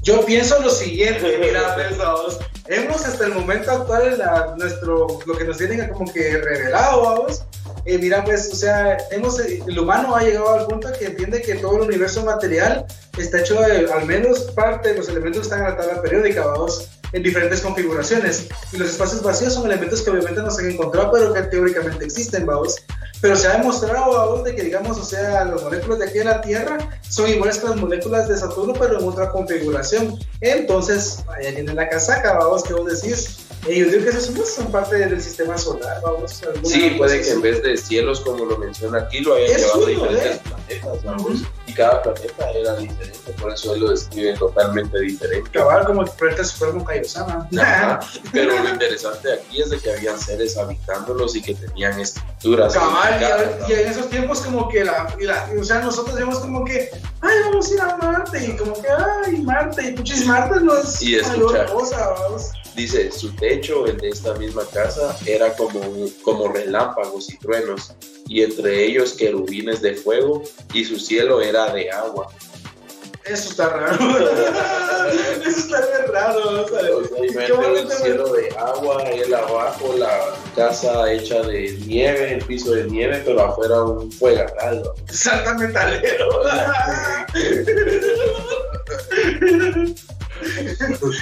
Yo pienso lo siguiente, <laughs> mira, pensados. Hemos hasta el momento actual en nuestro, lo que nos tienen como que revelado, vamos. Eh, mira, pues, o sea, hemos, el humano ha llegado al punto que entiende que todo el universo material está hecho de, al menos parte de los elementos están en la tabla periódica, vamos, en diferentes configuraciones. Y los espacios vacíos son elementos que obviamente no se han encontrado, pero que teóricamente existen, vamos. Pero se ha demostrado aún de que, digamos, o sea, las moléculas de aquí de la Tierra son iguales que las moléculas de Saturno, pero en otra configuración. Entonces, ahí viene la casaca, vamos, que vos decís. Y yo digo que esos son parte del sistema solar, vamos. Sí, puede que en vez de cielos, como lo menciona aquí, lo hayan llevado a diferentes planetas, vamos. Y cada planeta era diferente, por eso él lo describe totalmente diferente. Cabal, como el planeta Supremo Kaiosama. <laughs> Pero lo interesante aquí es de que habían seres habitándolos y que tenían estructuras. Cabal, y, en esos tiempos como que la, o sea, nosotros decimos como que, ay, vamos a ir a Marte, y como que, ay, Marte, y puchis, Marte no es y cosa, vamos. Dice, su techo, el de esta misma casa, era como, como relámpagos y truenos, y entre ellos querubines de fuego, y su cielo era de agua. Eso está raro. <laughs> Eso está bien raro. O sea, el cielo de agua, él abajo, la casa hecha de nieve, el piso de nieve, pero afuera un fuego Salta metalero. <laughs>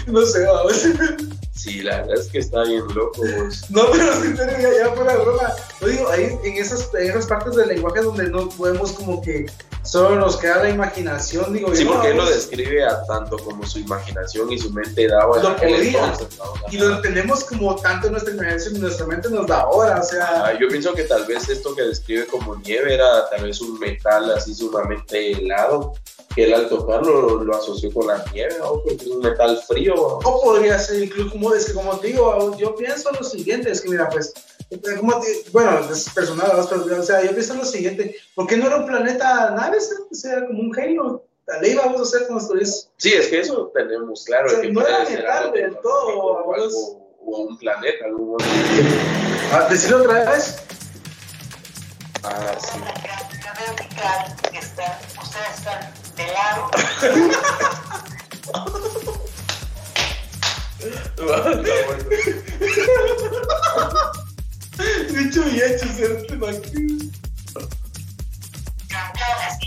no sé, vamos. Sí, la verdad es que está bien loco. vos. No, pero en serio, ya, ya fuera de broma. Yo digo, ahí en esas, en esas partes del lenguaje donde no podemos como que solo nos queda la imaginación, digo Sí, yo, porque él lo describe a tanto como su imaginación y su mente daba Lo podía. Y lo entendemos como tanto en nuestra imaginación y nuestra mente nos da ahora, o sea, Ah, yo pienso que tal vez esto que describe como nieve era tal vez un metal así sumamente helado, que él al tocarlo lo, lo asoció con la nieve, ¿no? porque es un metal frío. ¿no? o podría ser incluso como, es que como te digo, yo pienso lo siguiente, es que mira, pues, como te- bueno, es personal, o sea, yo pienso lo siguiente, ¿por qué no era un planeta naves? O sea, como un Halo, la ley vamos a hacer con nuestros Sí, es que eso tenemos claro. O sea, que no era metal del todo, o, vamos. algo- o un planeta, algo Ah, decirlo otra vez. Ah, sí. Yo veo que están, ustedes están de lado. Dicho y hecho, campeones y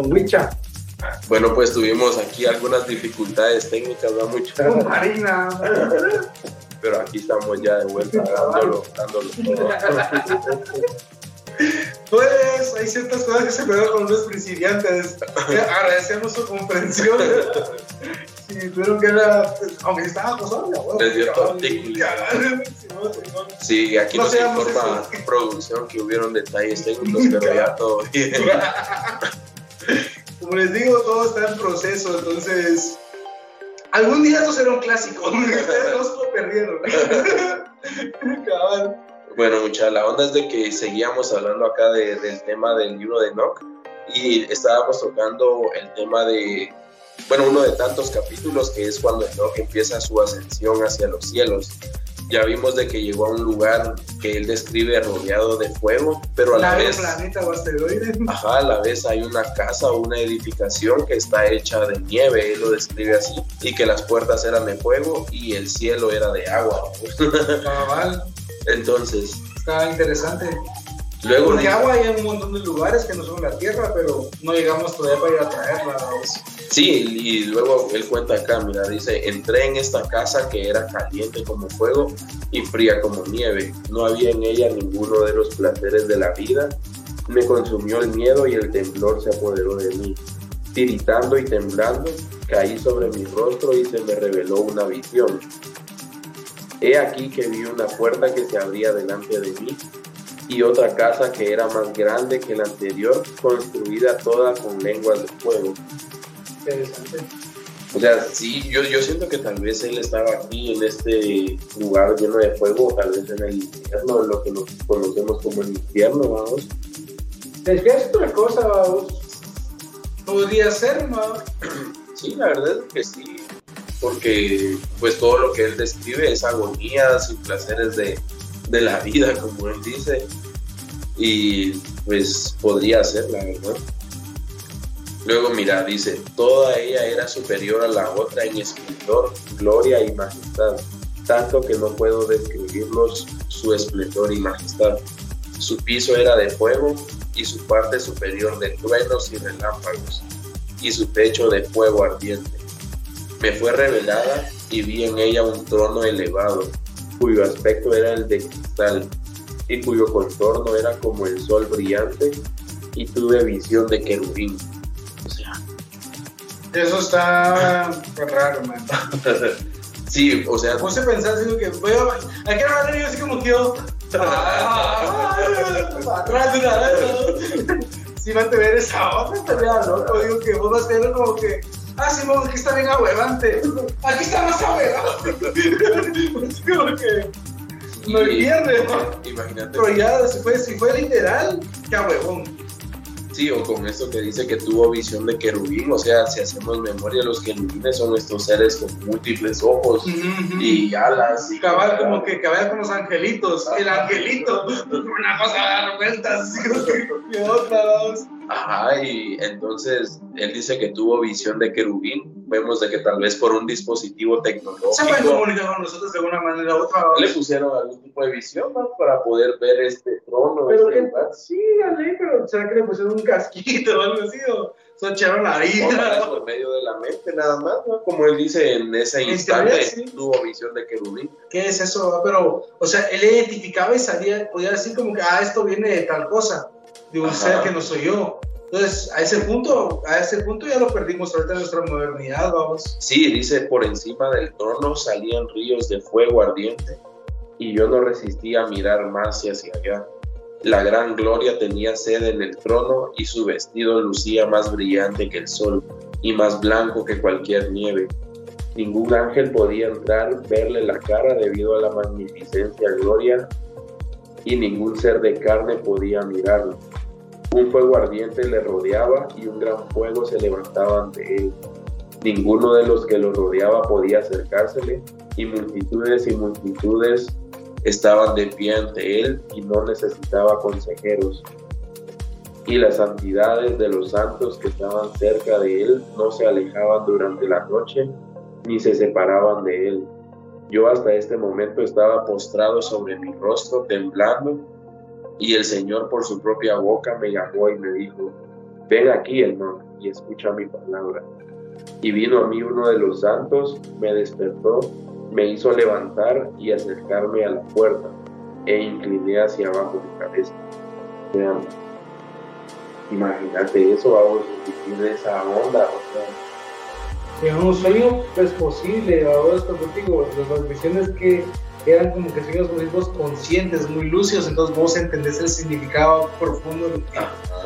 Don Wicha. Bueno, pues tuvimos aquí algunas dificultades técnicas, ¿no? Mucho. Con Marina. Pero aquí estamos ya de vuelta dándolo, dándolo todo. Pues hay ciertas cosas que se me con los principiantes. Agradecemos su comprensión. Si tuvieron que era, pues, aunque estaba acosado, ya, bueno, Les dio tortícolis. Sí, aquí No nos informa eso. producción que hubieron detalles técnicos, pero ya todo bien. <laughs> Como les digo, todo está en proceso, entonces. Algún día esto será un clásico. <laughs> Ustedes dos lo perdieron. <laughs> Cabal. Bueno, mucha, la onda es de que seguíamos hablando acá de- del tema del libro de Enoch y estábamos tocando el tema de, bueno, uno de tantos capítulos que es cuando Enoch empieza su ascensión hacia los cielos. Ya vimos de que llegó a un lugar que él describe rodeado de fuego, pero a la Claro, vez, planeta o asteroide. ajá, a la vez hay una casa o una edificación que está hecha de nieve, él lo describe así, y que las puertas eran de fuego y el cielo era de agua. <laughs> Entonces, Está interesante. Luego... Porque agua hay en un montón de lugares que no son la Tierra, pero no llegamos todavía para ir a traerla. Sí, y luego él cuenta acá, mira, dice, entré en esta casa que era caliente como fuego y fría como nieve. No había en ella ninguno de los placeres de la vida. Me consumió el miedo y el temblor se apoderó de mí. Tiritando y temblando, caí sobre mi rostro y se me reveló una visión. He aquí que vi una puerta que se abría delante de mí y otra casa que era más grande que la anterior, construida toda con lenguas de fuego. Interesante. O sea, sí, yo, yo siento que tal vez él estaba aquí en este lugar lleno de fuego, tal vez en el infierno, en lo que nos conocemos como el infierno, vamos. Es que es otra cosa, vos. Podría ser, ¿no? <clears throat> Sí, la verdad es que sí, porque pues todo lo que él describe es agonía, sin placeres de, de la vida, como él dice, y pues podría ser, la verdad. Luego mira, dice, toda ella era superior a la otra en esplendor, gloria y majestad, tanto que no puedo describirlos su esplendor y majestad. Su piso era de fuego y su parte superior de truenos y relámpagos, y su techo de fuego ardiente. Me fue revelada y vi en ella un trono elevado, cuyo aspecto era el de cristal, y cuyo contorno era como el sol brillante, y tuve visión de querubín. O sea, Eso está raro, man. <laughs> sí, o sea, puse a pensar, digo que voy a. Hay que hablar yo así como que yo. Atrás de una vez. Si a esa onda, estaría loco. Digo que vos vas a tener como que. Ah, sí, vamos, aquí está bien ahuevante. Aquí está más ahuevante. <laughs> Como que. No pierde, ¿no? imagínate. Pero ya, si fue, si fue literal, qué huevón. Sí, o con esto que dice que tuvo visión de querubín, o sea, si hacemos memoria, los querubines son estos seres con múltiples ojos y alas. Y Cabal, como que cabal con los angelitos. El angelito. <laughs> Una cosa a dar vueltas. así como <laughs> que- y otra, dos. Ajá, y entonces él dice que tuvo visión de querubín. Vemos de que tal vez por un dispositivo tecnológico. Se pueden comunicar con nosotros de alguna manera u otra. Le pusieron algún tipo de visión ¿no? para poder ver este trono. Pero este que, sí, Ale, pero ¿será que le pusieron un casquito o algo así? O la vida. por medio de la mente nada más, ¿no? Como él dice en ese En instante, teoría, sí. tuvo visión de querubín. ¿Qué es eso? Pero, o sea, él identificaba y salía, podía decir como que, ah, esto viene de tal cosa, de un Ajá. ser que no soy yo. Entonces, a ese punto, a ese punto ya lo perdimos ahorita en nuestra modernidad, vamos. Sí, dice, por encima del trono salían ríos de fuego ardiente, y yo no resistía a mirar más y hacia allá. La gran gloria tenía sede en el trono, y su vestido lucía más brillante que el sol, y más blanco que cualquier nieve. Ningún ángel podía entrar, verle la cara debido a la magnificencia, gloria, y ningún ser de carne podía mirarlo. Un fuego ardiente le rodeaba y un gran fuego se levantaba ante él. Ninguno de los que lo rodeaba podía acercársele y multitudes y multitudes estaban de pie ante él y no necesitaba consejeros. Y las santidades de los santos que estaban cerca de él no se alejaban durante la noche ni se separaban de él. Yo hasta este momento estaba postrado sobre mi rostro, temblando, y el Señor por su propia boca me llamó y me dijo, ven aquí, hermano, y escucha mi palabra. Y vino a mí uno de los santos, me despertó, me hizo levantar y acercarme a la puerta, e incliné hacia abajo mi cabeza. Vean, imagínate eso, vamos, tiene esa onda, o sea, un sueño, pues posible, ahora esto contigo, las visiones que eran como que sueños mismos conscientes, muy lúcidos, entonces vos entendés el significado profundo de lo que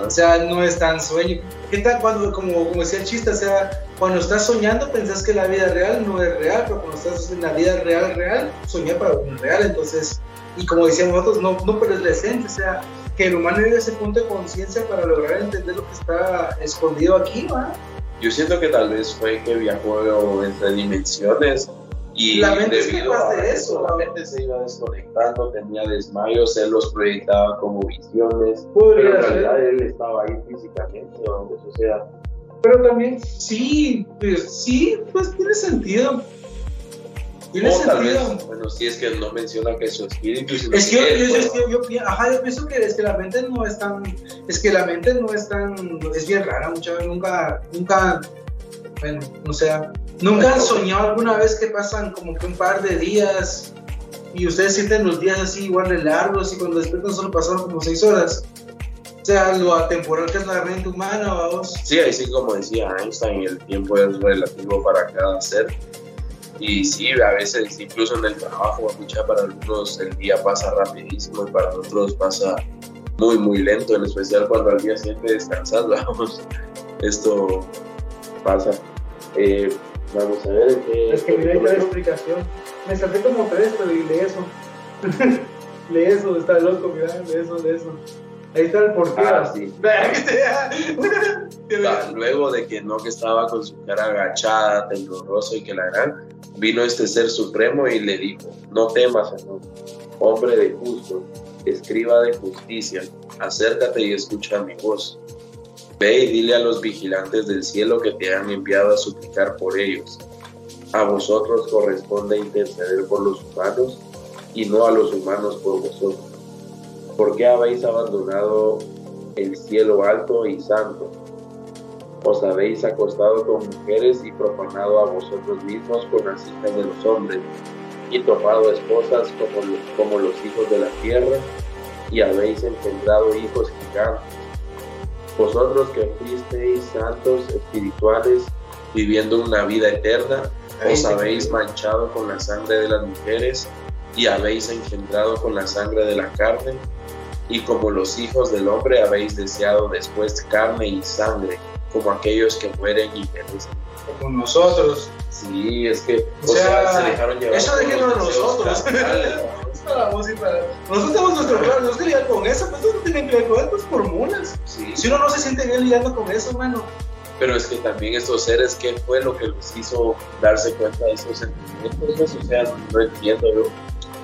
O sea, no es tan sueño. ¿Qué tal cuando, como, como decía el chiste, o sea, cuando estás soñando pensás que la vida real no es real, pero cuando estás en la vida real, real, soñé para un real, entonces, y como decíamos nosotros, no, no pierdes la esencia, o sea, que el humano llegue a ese punto de conciencia para lograr entender lo que está escondido aquí, ¿va? Yo siento que tal vez fue que viajó entre dimensiones y La mente es capaz de eso, la mente se iba desconectando, tenía desmayos, él los proyectaba como visiones, Podría pero en ser. realidad él estaba ahí físicamente, vamos, o sea, Pero también, sí, pues, sí, pues tiene sentido. Tiene o tal sentido. vez, bueno, si es que no menciona que es su espíritu, Es que yo, es que yo, pi- ajá, yo pienso que es que la mente no es tan, es que la mente no es tan, es bien rara, muchas veces nunca, nunca, bueno, o sea, nunca han soñado alguna vez que pasan como que un par de días y ustedes sienten los días así igual de largos y cuando despiertan solo pasaron como seis horas. O sea, lo atemporal que es la mente humana, vamos. Sí, ahí sí, como decía Einstein, el tiempo es relativo para cada ser. Y sí, a veces, incluso en el trabajo, para algunos el día pasa rapidísimo y para otros pasa muy, muy lento, en especial cuando al día siguiente descansas, <laughs> vamos. Esto pasa. Eh, vamos a ver. eh, Es que mira, la explicación. Me salté como pero y lee eso. <laughs> lee eso, está loco, mira, lee eso, lee eso. Ahí está el porqué. Ah, sí. <laughs> Luego de que Enoch estaba con su cara agachada, tembloroso y que la gran, vino este ser supremo y le dijo, no temas, hombre de justo, escriba de justicia, acércate y escucha mi voz. Ve y dile a los vigilantes del cielo que te han enviado a suplicar por ellos. A vosotros corresponde interceder por los humanos y no a los humanos por vosotros. ¿Por qué habéis abandonado el cielo alto y santo? Os habéis acostado con mujeres y profanado a vosotros mismos con las hijas de los hombres, y tomado esposas como, como los hijos de la tierra, y habéis engendrado hijos gigantes. Vosotros que fuisteis santos espirituales, viviendo una vida eterna, os habéis manchado con la sangre de las mujeres, y habéis engendrado con la sangre de la carne, y como los hijos del hombre habéis deseado después carne y sangre, como aquellos que mueren y perecen. Como nosotros. Sí, es que, O sea, se dejaron llevar. eso a deseos nosotros. Para vos y para- Nosotros tenemos nuestro plan, nosotros que lidiar con eso, pues no tienen que ver con esto, es por mulas. Sí, Si uno no se siente bien lidiando con eso, mano. pero es que también estos seres, ¿qué fue lo que los hizo darse cuenta de esos sentimientos? O sea, no entiendo yo.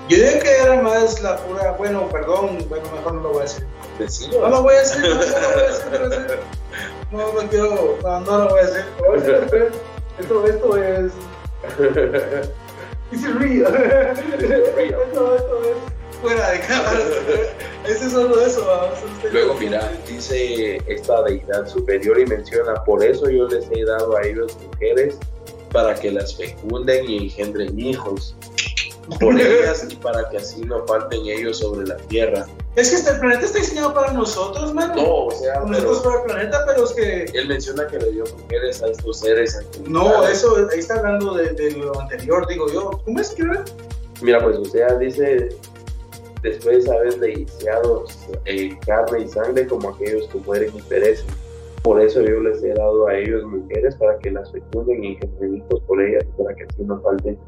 Yo diría que era más la pura, bueno, perdón, bueno, mejor no lo voy a decir. decilo. No lo voy a hacer, no, no lo voy a hacer, no lo voy a hacer. <laughs> No, no quiero, no, no lo voy a hacer, <laughs> Esto, esto es. It's real. <laughs> <laughs> Esto es fuera de cámara. <laughs> Ese es solo eso, vamos. Luego, mira, dice esta deidad superior y menciona, por eso yo les he dado a ellos mujeres para que las fecunden y engendren hijos por ellas y para que así no falten ellos sobre la tierra. Es que este planeta está diseñado para nosotros, mano. No, o sea, Nosotros para el planeta, pero es que. él menciona que le dio mujeres a estos seres. No, eso, ahí está hablando de, de lo anterior, digo yo. ¿Cómo es que era? Mira, pues, o sea, dice, después haber deliciado eh, carne y sangre como aquellos que mueren y perecen. Por eso yo les he dado a ellos mujeres para que las fecunden y engendren hijos por ellas, para que así no falten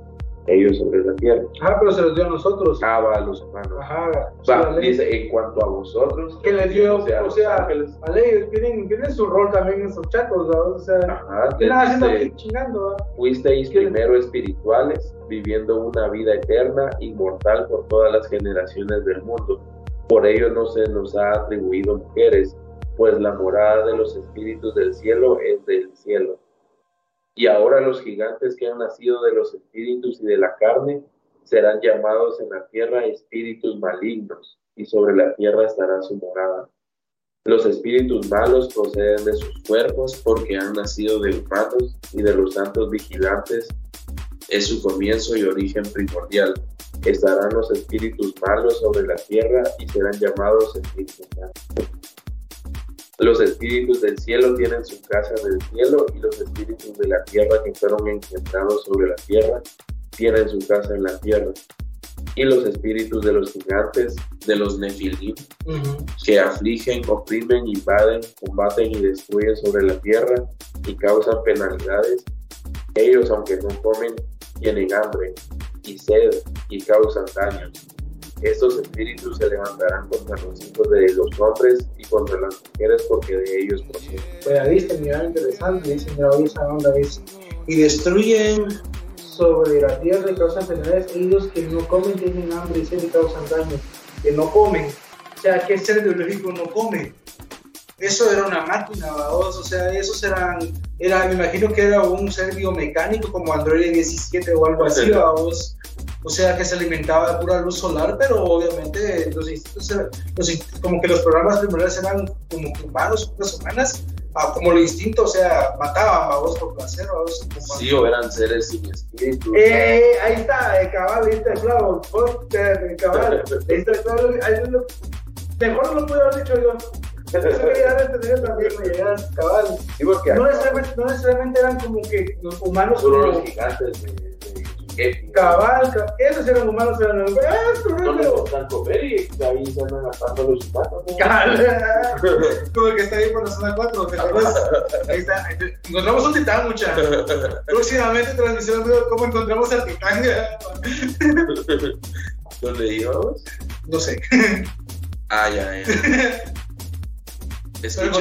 ellos sobre la tierra. Ajá, pero se los dio a nosotros. Ah, a los humanos. Ajá. Dice, en cuanto a vosotros, que les dio, o sea, o sea, a ley, tienen, tienen su rol también esos chatos, ¿no? O sea, ajá, ¿qué están haciendo dice, chingando? ¿va? fuisteis primero espirituales, viviendo una vida eterna, inmortal por todas las generaciones del mundo. Por ello no se nos ha atribuido mujeres, pues la morada de los espíritus del cielo es del cielo. Y ahora los gigantes que han nacido de los espíritus y de la carne serán llamados en la tierra espíritus malignos, y sobre la tierra estará su morada. Los espíritus malos proceden de sus cuerpos porque han nacido de humanos y de los santos vigilantes. Es su comienzo y origen primordial. Estarán los espíritus malos sobre la tierra y serán llamados espíritus santos. Los espíritus del cielo tienen su casa en el cielo y los espíritus de la tierra que fueron engendrados sobre la tierra tienen su casa en la tierra. Y los espíritus de los gigantes, de los nefilim, que afligen, oprimen, invaden, combaten y destruyen sobre la tierra y causan penalidades. Ellos, aunque no comen, tienen hambre y sed y causan daños. Estos espíritus se levantarán contra los hijos de los hombres y contra las mujeres porque de ellos proceden. Pues viste, mira, interesante, dice, esa onda, dice. Y destruyen sobre la tierra y causan penalidades. Ellos que no comen tienen hambre y sed y causan daño. Que no comen. O sea, ¿qué ser biológico no come? Eso era una máquina, ¿vaos? o sea, esos eran, era, me imagino que era un ser biomecánico como Android 17 o algo así, ¿vaos? O sea, que se alimentaba de pura luz solar, pero obviamente los instintos, eran- los como que los programas primordiales eran como que humanos, cosas humanas, ah, como el instinto, o sea, mataban a vos por placer, a vos. como- Sí, o eran seres sin espíritu. Eh, ahí está, el cabal, ahí está el clavo, vos, eh, el cabal, <laughs> ahí está el clavo, ahí lo- mejor no lo pude haber dicho yo. Eso quería dar a entender también, me llegaron, cabal. Sí, porque No necesariamente, no necesariamente eran como que los humanos solo los gigantes de, de Shingeki. cabal, ca- esos eran humanos, eran los... ¡Ah, comer y ahí se andan matando los. Cabal. <laughs> Como el que está ahí por la zona 4, ¿te acuerdas? Ahí está, encontramos un titán, mucha. Próximamente transmisión de cómo encontramos al titán. <laughs> ¿Dónde íbamos? No sé. Ah, ya, ya. Pero Escucha.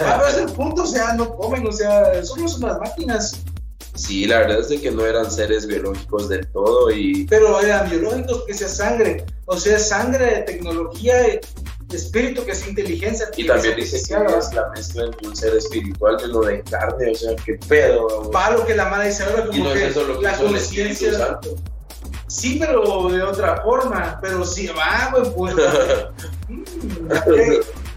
Ah, pero es el punto, o sea, no comen, o sea, somos unas máquinas, Sí, la verdad es de que no eran seres biológicos del todo y pero eran biológicos, que sea sangre, o sea, sangre, tecnología, eh, espíritu, que es inteligencia. Y también dice que es la mezcla entre un ser espiritual y uno de carne, o sea, qué pedo. Palo que la madre dice ahora, Y como no es eso lo que la conciencia. Sí, pero de otra forma. Pero sí, va, güey, pues. <laughs> mm, ok,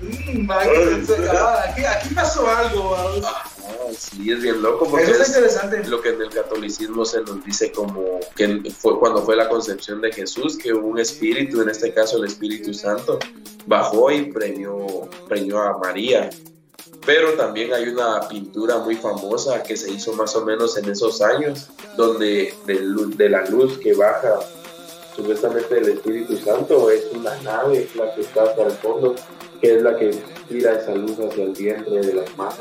mm, ah, aquí, aquí pasó algo. va. Sí, es bien loco porque Eso está es interesante. lo que en el catolicismo se nos dice como que fue cuando fue la concepción de Jesús, que un espíritu, en este caso el Espíritu Santo, bajó y preñó, preñó a María. Pero también hay una pintura muy famosa que se hizo más o menos en esos años, donde de, de la luz que baja supuestamente del Espíritu Santo es una nave la que está hasta el fondo, que es la que tira esa luz hacia el vientre de las manos.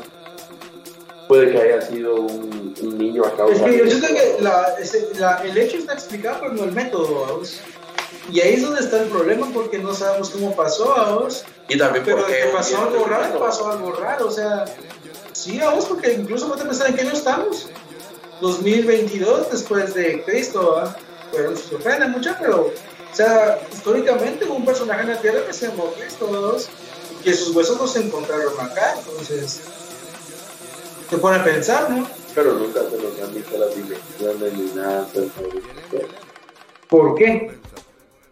Puede que haya sido un, un niño a causa Es que yo de siento que la- ese- la- el hecho está explicado, pero no el método. vamos. Y ahí es donde está el problema, porque no sabemos cómo pasó, vamos. Y también Pero porque que pasó algo raro, pasó algo raro. O sea, sí, vamos, porque incluso ponte a pensar en qué año estamos. 2022 después de Cristo, ¿va? Pero nos sorprende mucho, pero O sea, históricamente hubo un personaje en la Tierra que se llamó Cristo, que sus huesos no se encontraron acá, entonces. Te pone a pensar, ¿no? Pero nunca se nos han dicho las dimensiones ni nada. entonces, ¿Por qué?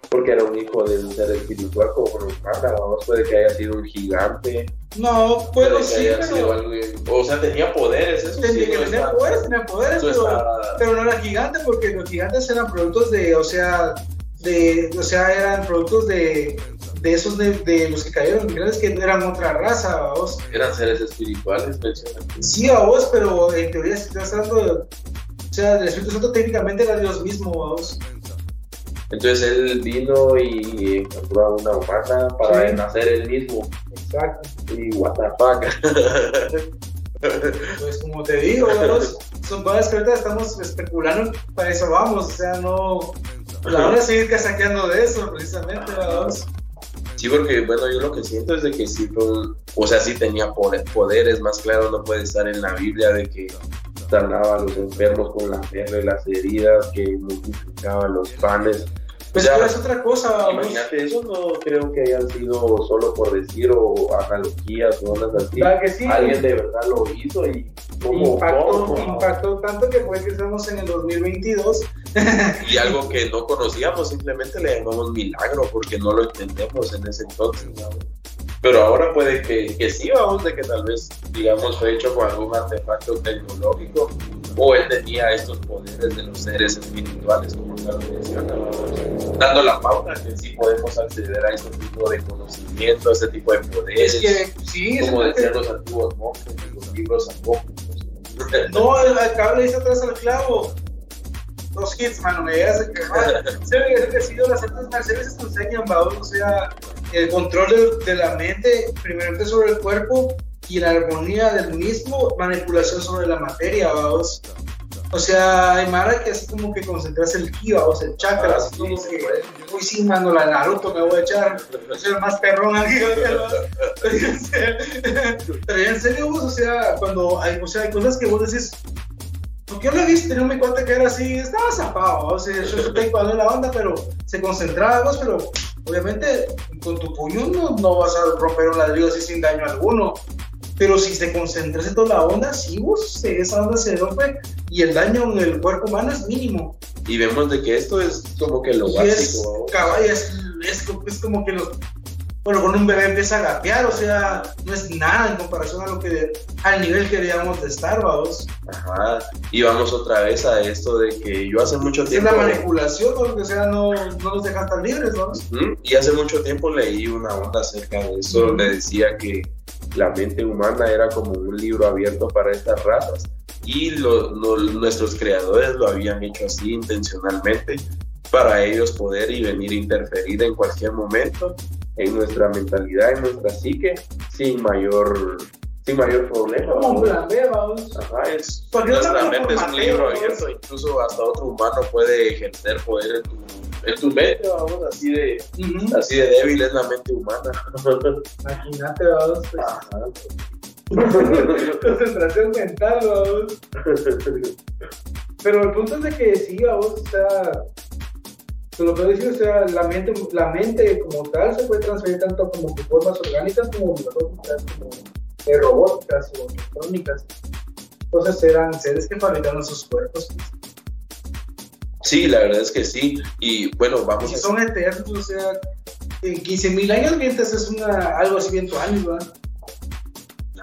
Porque era un hijo de un ser espiritual como nos manda, vamos, puede que haya sido un gigante, No, que sí, pero. algo, o sea, tenía poderes, eso sí, Tenía, no poderes, tenía poderes, pero, pero no era gigante porque los gigantes eran productos de, o sea, de, o sea, eran productos de, de esos de, de los que cayeron, gigantes que eran otra raza, vos. eran seres espirituales, mencionan. Sí, a vos, pero en teoría si estás hablando, de- o sea, el Espíritu Santo técnicamente era Dios mismo, vos. Entonces él vino y encontró a una humana para Sí. nacer él mismo. Exacto. Y what the fuck. <laughs> Pues como te digo, vos, son cosas que ahorita estamos especulando, para eso vamos, o sea, no, la van a seguir casaqueando de eso, precisamente, vos. Sí, porque bueno, yo lo que siento es de que sí, fue un- o sea, sí tenía poder- poderes, más claro no puede estar en la Biblia de que sanaba a los enfermos con la guerra y las heridas, que multiplicaba los panes. Pues pero es otra cosa, imagínate, eso no creo que hayan sido solo por decir o analogías o cosas así. ¿Verdad que sí? Alguien de verdad lo hizo y como impactó, impactó tanto que fue que estamos en el 2022. <laughs> y algo que no conocíamos simplemente le llamamos milagro porque no lo entendemos en ese entonces ¿no? pero ahora puede que, que sí vamos de que tal vez digamos fue hecho con algún artefacto tecnológico o él tenía estos poderes de los seres espirituales como tal mencionábamos dando la pauta que sí podemos acceder a este tipo de conocimiento a este tipo de poderes Es que sí, como decían los antiguos monjes los libros apócrifos No, el, el cable dice atrás al clavo. Los hits, mano, me llegas a quemar. Se ve sí, las artes marciales te enseñan, vaos, o sea, el control de, de la mente, primeramente sobre el cuerpo y la armonía del mismo, manipulación sobre la materia, vaos. O sea, hay Mara que así como que concentras el ki, vaos, el chakra, Ah, así sí, como que, uy, sí, mano, la Naruto me voy a echar, a ser el más perrón aquí, ¿verdad? <laughs> <laughs> Pero en serio- pero en serio, vos, o sea, cuando hay, o sea, hay cosas que vos decís, porque yo lo he visto, tenía mi cuenta que era así, estaba zapado, o sea, yo estoy en la onda, pero se concentraba, vos, pero obviamente con tu puño no, no vas a romper un ladrillo así sin daño alguno. Pero si se concentras en toda la onda, sí, vos, esa onda se rompe y el daño en el cuerpo humano es mínimo. y vemos de que esto es como que lo Y es, básico ¿no? cabal, es, es, es como que los, bueno, con un bebé empieza a gatear, o sea, no es nada en comparación a lo que, al nivel que deberíamos de estar, vamos. Ajá. Y vamos otra vez a esto de que yo hace mucho Es tiempo. la manipulación, ¿no? o sea, no, no nos dejan tan libres, vamos. Ujú, Y hace mucho tiempo leí una onda acerca de eso, donde decía que la mente humana era como un libro abierto para estas razas. Y lo- lo- nuestros creadores lo habían hecho así intencionalmente para ellos poder y venir a interferir en cualquier momento en nuestra mentalidad, en nuestra psique, sin mayor, sin mayor problema. Como un plan B, vamos. Ajá, es, Porque mente es un libro abierto, incluso hasta otro humano puede ejercer poder en tu, en tu mente, vamos, así de, así de débil es la mente humana. Imagínate, vamos. pues, Ajá. <laughs> Concentración mental, vamos. <laughs> Pero el punto es de que sí, vamos, o sea, pues lo que decir, o sea, la mente, la mente como tal se puede transferir tanto como de formas orgánicas como biológicas, como eh, robóticas o electrónicas. Entonces eran seres que fabricaron sus cuerpos. pues. Sí, la verdad es que sí. Y bueno, Y vamos si a... son eternos, o sea, en 15 mil años mientras es una, algo así bien tu años, ¿verdad?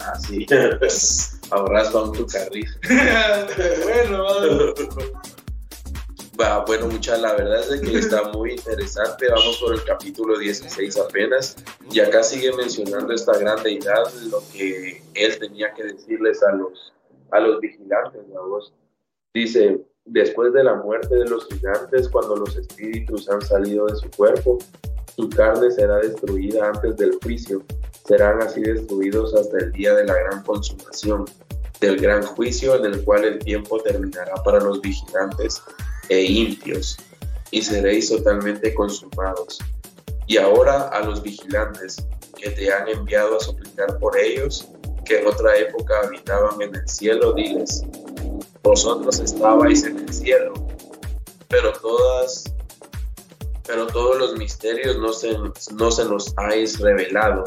Ah, sí. <laughs> Ahorras con tu carril. <laughs> bueno, <laughs> bueno, mucha, la verdad es de que está muy interesante. Vamos por el capítulo 16 apenas. Y acá sigue mencionando esta gran deidad, lo que él tenía que decirles a los, a los vigilantes, vamos. Dice, después de la muerte de los gigantes, cuando los espíritus han salido de su cuerpo, su carne será destruida antes del juicio. Serán así destruidos hasta el día de la gran consumación, del gran juicio en el cual el tiempo terminará para los vigilantes e impios, y seréis totalmente consumados. Y ahora a los vigilantes que te han enviado a suplicar por ellos, que en otra época habitaban en el cielo, diles, vosotros estabais en el cielo, pero todos los misterios no se, no se nos habéis revelado.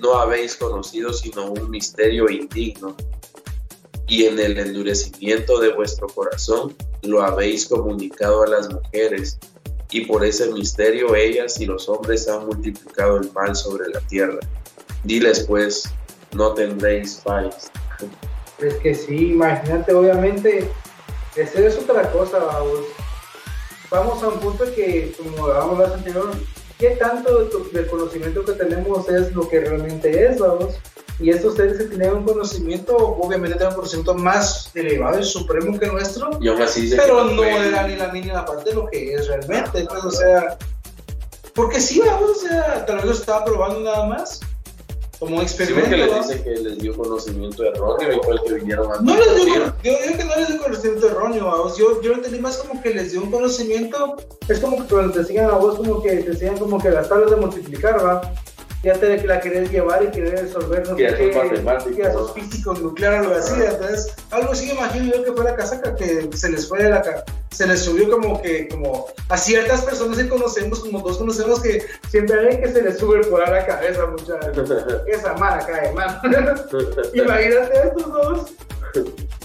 No habéis conocido sino un misterio indigno. Y en el endurecimiento de vuestro corazón lo habéis comunicado a las mujeres, y por ese misterio ellas y los hombres han multiplicado el mal sobre la tierra. Diles pues, no tendréis paz. Es que sí, imagínate, obviamente, eso es otra cosa, vamos. Vamos a un punto que, como hablábamos anterior, ¿qué tanto del conocimiento que tenemos es lo que realmente es, vamos? Y estos seres que tienen un conocimiento, obviamente tienen un conocimiento más elevado y supremo que nuestro, Y dice pero que no pueden. era ni la mínima parte de lo que es realmente. Pues, o sea, porque sí, vamos, o sea, tal vez lo estaba probando nada más, como un Sí, experimento. porque les dice que les dio conocimiento erróneo y fue el que vinieron a No les dio, yo digo que no les dio conocimiento erróneo, vamos. Yo, yo lo entendí más como que les dio un conocimiento, es como que cuando te enseñan a vos, como que te enseñan como que las tablas de multiplicar, va. Ya te la querés llevar y querés resolver, no ya sos qué, matemático, que ya sos físico, nuclear, algo así. Entonces, algo así imagino yo que fue la casaca, que se les fue de la se les subió como que, como a ciertas personas que conocemos, como todos conocemos, que siempre hay que se les sube por a la cabeza, muchachos. <laughs> Esa mala cae mal. <laughs> Imagínate estos dos.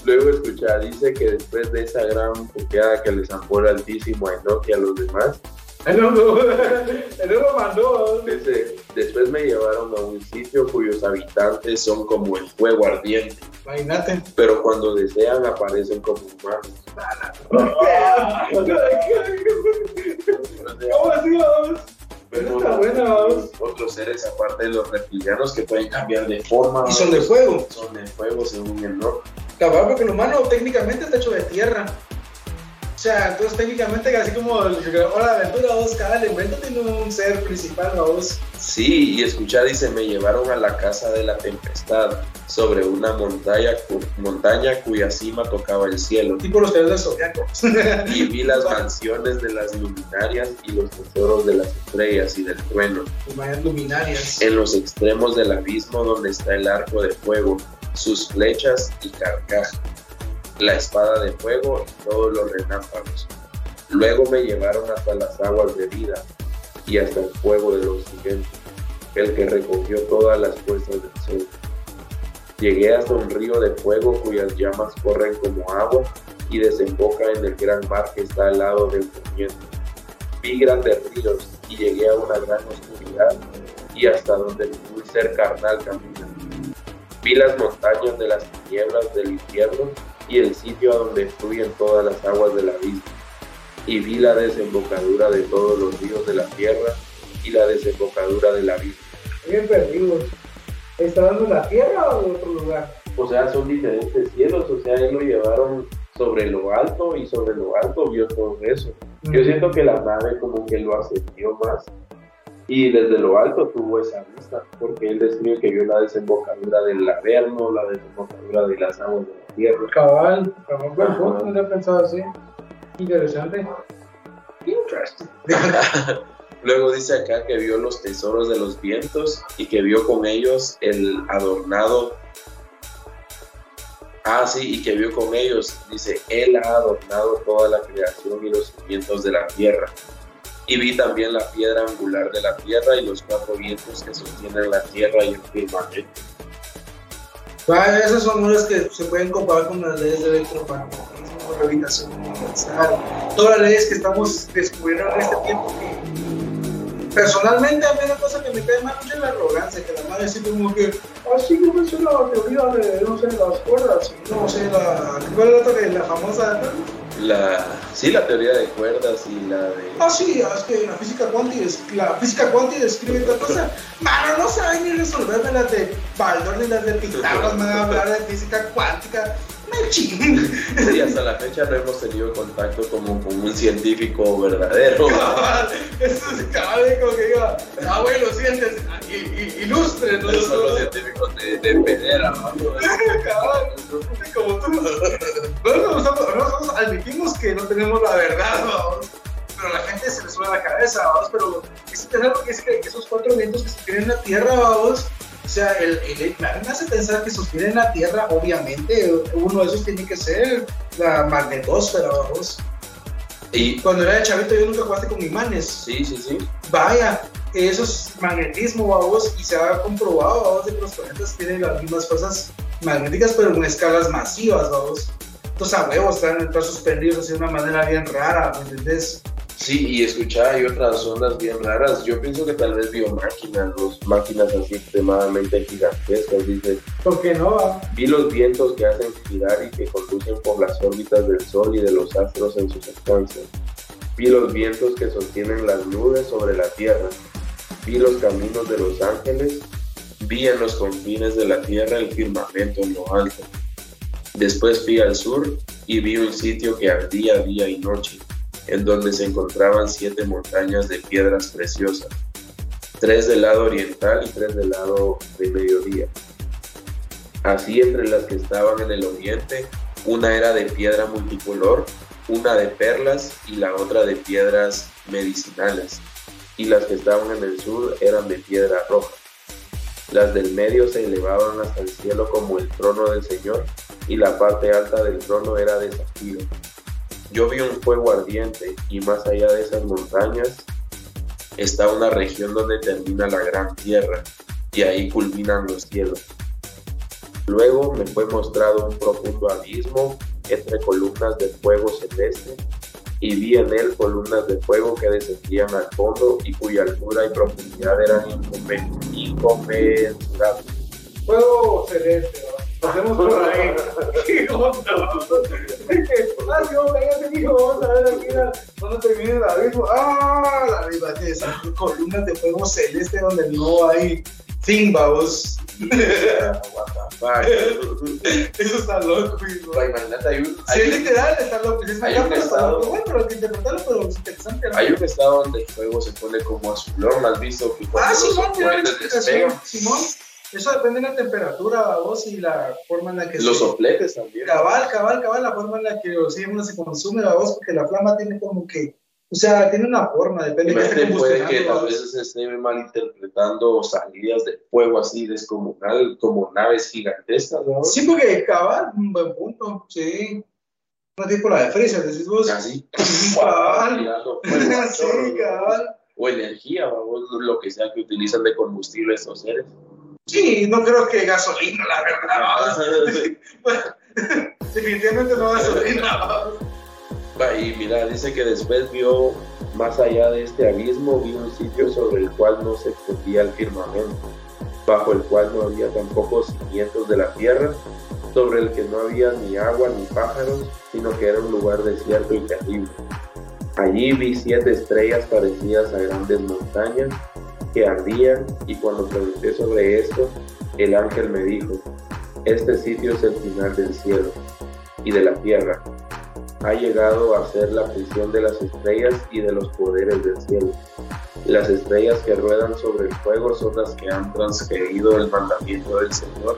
Luego escucha, dice que después de esa gran puteada que les zampó el altísimo a Enoch y a los demás, Él no, él no lo mandó. después me llevaron a un sitio cuyos habitantes son como el fuego ardiente, Imagínate. pero cuando desean aparecen como humanos. ¿Cómo así, vamos? Pero Está buena, vamos. otros seres aparte de los reptilianos que pueden cambiar de forma. Y son de fuego. Son de fuego según Enoch. Cabal, porque el humano técnicamente está hecho de tierra. O sea, entonces técnicamente así como Hora de Aventura, vos, cada elemento tiene un ser principal, vos. Sí, y escucha, dice, me llevaron a la casa de la tempestad, sobre una montaña, cu- montaña cuya cima tocaba el cielo. Tipo los creadores del zodiaco. Y vi las <laughs> mansiones de las luminarias y los tesoros de las estrellas y del trueno, luminarias. en los extremos del abismo donde está el arco de fuego, sus flechas y carcaj, la espada de fuego y todos los relámpagos. Luego me llevaron hasta las aguas de vida y hasta el fuego de los gigantes, el que recogió todas las fuerzas del sol. Llegué hasta un río de fuego cuyas llamas corren como agua y desemboca en el gran mar que está al lado del poniente. Vi grandes ríos y llegué a una gran oscuridad y hasta donde ningún ser carnal camina. Vi las montañas de las tinieblas del infierno y el sitio a donde fluyen todas las aguas del abismo. Y vi la desembocadura de todos los ríos de la tierra y la desembocadura del abismo. Bien perdidos. ¿Está dando la tierra o de otro lugar? O sea, son diferentes cielos, o sea, él lo llevaron sobre lo alto y sobre lo alto vio todo eso. Yo siento que la nave como que lo ascendió más y desde lo alto tuvo esa vista, porque él describe que vio la desembocadura del Averno, la desembocadura de las aguas de tierra. Cabal, buen Ajá. punto, no lo he pensado así. Interesante. Interesting. <laughs> Luego dice acá que vio los tesoros de los vientos y que vio con ellos el adornado. Ah, sí, y que vio con ellos, dice, Él ha adornado toda la creación y los cimientos de la tierra. Y vi también la piedra angular de la tierra y los cuatro vientos que sostienen la tierra y el firmamento. Esas son unas que se pueden comparar con las leyes de electromagnetismo, gravitación universal, todas las leyes que estamos descubriendo en este tiempo. que personalmente, a mí una cosa que me cae mal mucho es la arrogancia, que la madre así como que, así que me suena la teoría de, no sé, las cuerdas, no sé, la, ¿cuál es la la famosa? La, sí, la teoría de cuerdas y la de... Ah, sí, es que la física cuántica, la física cuántica describe esta cosa. Mano, no saben ni resolverme las de Baldor ni las de Pitágoras, me van a hablar de física cuántica. Sí, hasta la fecha no hemos tenido contacto como con un científico verdadero. Cabal, Eso es cabal, como que diga, abuelo, sientes, i- i- ilustre, ¿no? Esos son los científicos de, de pedera, ¿no? <laughs> Cabal, como tú. Nosotros, nosotros, admitimos que no tenemos la verdad, vamos. Pero la gente se le sube a la cabeza, vamos. Pero es interesante porque dice que esos cuatro vientos que sostienen la tierra, vamos. O sea, el, el, me hace pensar que sostienen la tierra, obviamente. Uno de esos tiene que ser la magnetosfera, vamos. Y Cuando era de chavito yo nunca jugaste con imanes. sí, sí, sí. Vaya, eso es magnetismo, vamos, y se ha comprobado, vamos, de que los planetas tienen las mismas fuerzas magnéticas, pero en escalas masivas, vamos. Entonces, a huevos, están, están suspendidos de una manera bien rara, ¿me entendés? Sí, y escuchaba hay otras ondas bien raras. Yo pienso que tal vez vio máquinas, máquinas así extremadamente gigantescas. Dice, ¿Por qué no? vi los vientos que hacen girar y que conducen por las órbitas del Sol y de los astros en sus estancias. Vi los vientos que sostienen las nubes sobre la tierra. Vi los caminos de los ángeles. Vi en los confines de la tierra el firmamento en lo alto. Después fui al sur y vi un sitio que ardía día y noche, en donde se encontraban siete montañas de piedras preciosas, tres del lado oriental y tres del lado de mediodía. Así entre las que estaban en el oriente, una era de piedra multicolor, una de perlas y la otra de piedras medicinales, y las que estaban en el sur eran de piedra roja. Las del medio se elevaban hasta el cielo como el trono del Señor, y la parte alta del trono era de zafiro. Yo vi un fuego ardiente, y más allá de esas montañas está una región donde termina la gran tierra, y ahí culminan los cielos. Luego me fue mostrado un profundo abismo entre columnas de fuego celeste, y vi en él columnas de fuego que descendían al fondo y cuya altura y profundidad eran inconmensurables. Fuego celeste, ¿va? Pasemos por ahí. ¿Qué onda? Ah, vamos a ver aquí la- cuando termine el abismo. Ah, la arriba de esas columnas de fuego celeste donde no hay fin, vamos. What the fuck? Eso está loco, hijo. Imagínate, hay un, Sí, literal, está loco. Es hay un estado- loco. Bueno, lo que interpretarlo, pero es interesante. ¿no? hay un estado donde el fuego se pone como azulón, ¿lo has visto? Que Ah, Simón, explicación. Simón, eso depende de la temperatura, vos, y la forma en la que los se... sopletes también. Cabal, cabal, cabal, la forma en la que el oxígeno se consume, voz, porque la flama tiene como que, o sea, tiene una forma, depende de Imagínate, puede que ¿va? vez se esté malinterpretando salidas de fuego así descomunal, como naves gigantescas, ¿no? Sí, porque cabal, un buen punto, sí. No tipo la de Freezer, decís vos. Así, <laughs> Cabal. a <laughs> sí, cabal. O energía, o lo que sea que utilizan de combustible estos seres. Sí, no creo que gasolina, la verdad. ¿va? <laughs> <laughs> Definitivamente no gasolina. Y mira, dice que después vio más allá de este abismo, vi un sitio sobre el cual no se extendía el firmamento, bajo el cual no había tampoco cimientos de la tierra, sobre el que no había ni agua ni pájaros, sino que era un lugar desierto y terrible. Allí vi siete estrellas parecidas a grandes montañas que ardían y cuando pregunté sobre esto, el ángel me dijo, este sitio es el final del cielo y de la tierra, ha llegado a ser la prisión de las estrellas y de los poderes del cielo. Las estrellas que ruedan sobre el fuego son las que han transgredido el mandamiento del Señor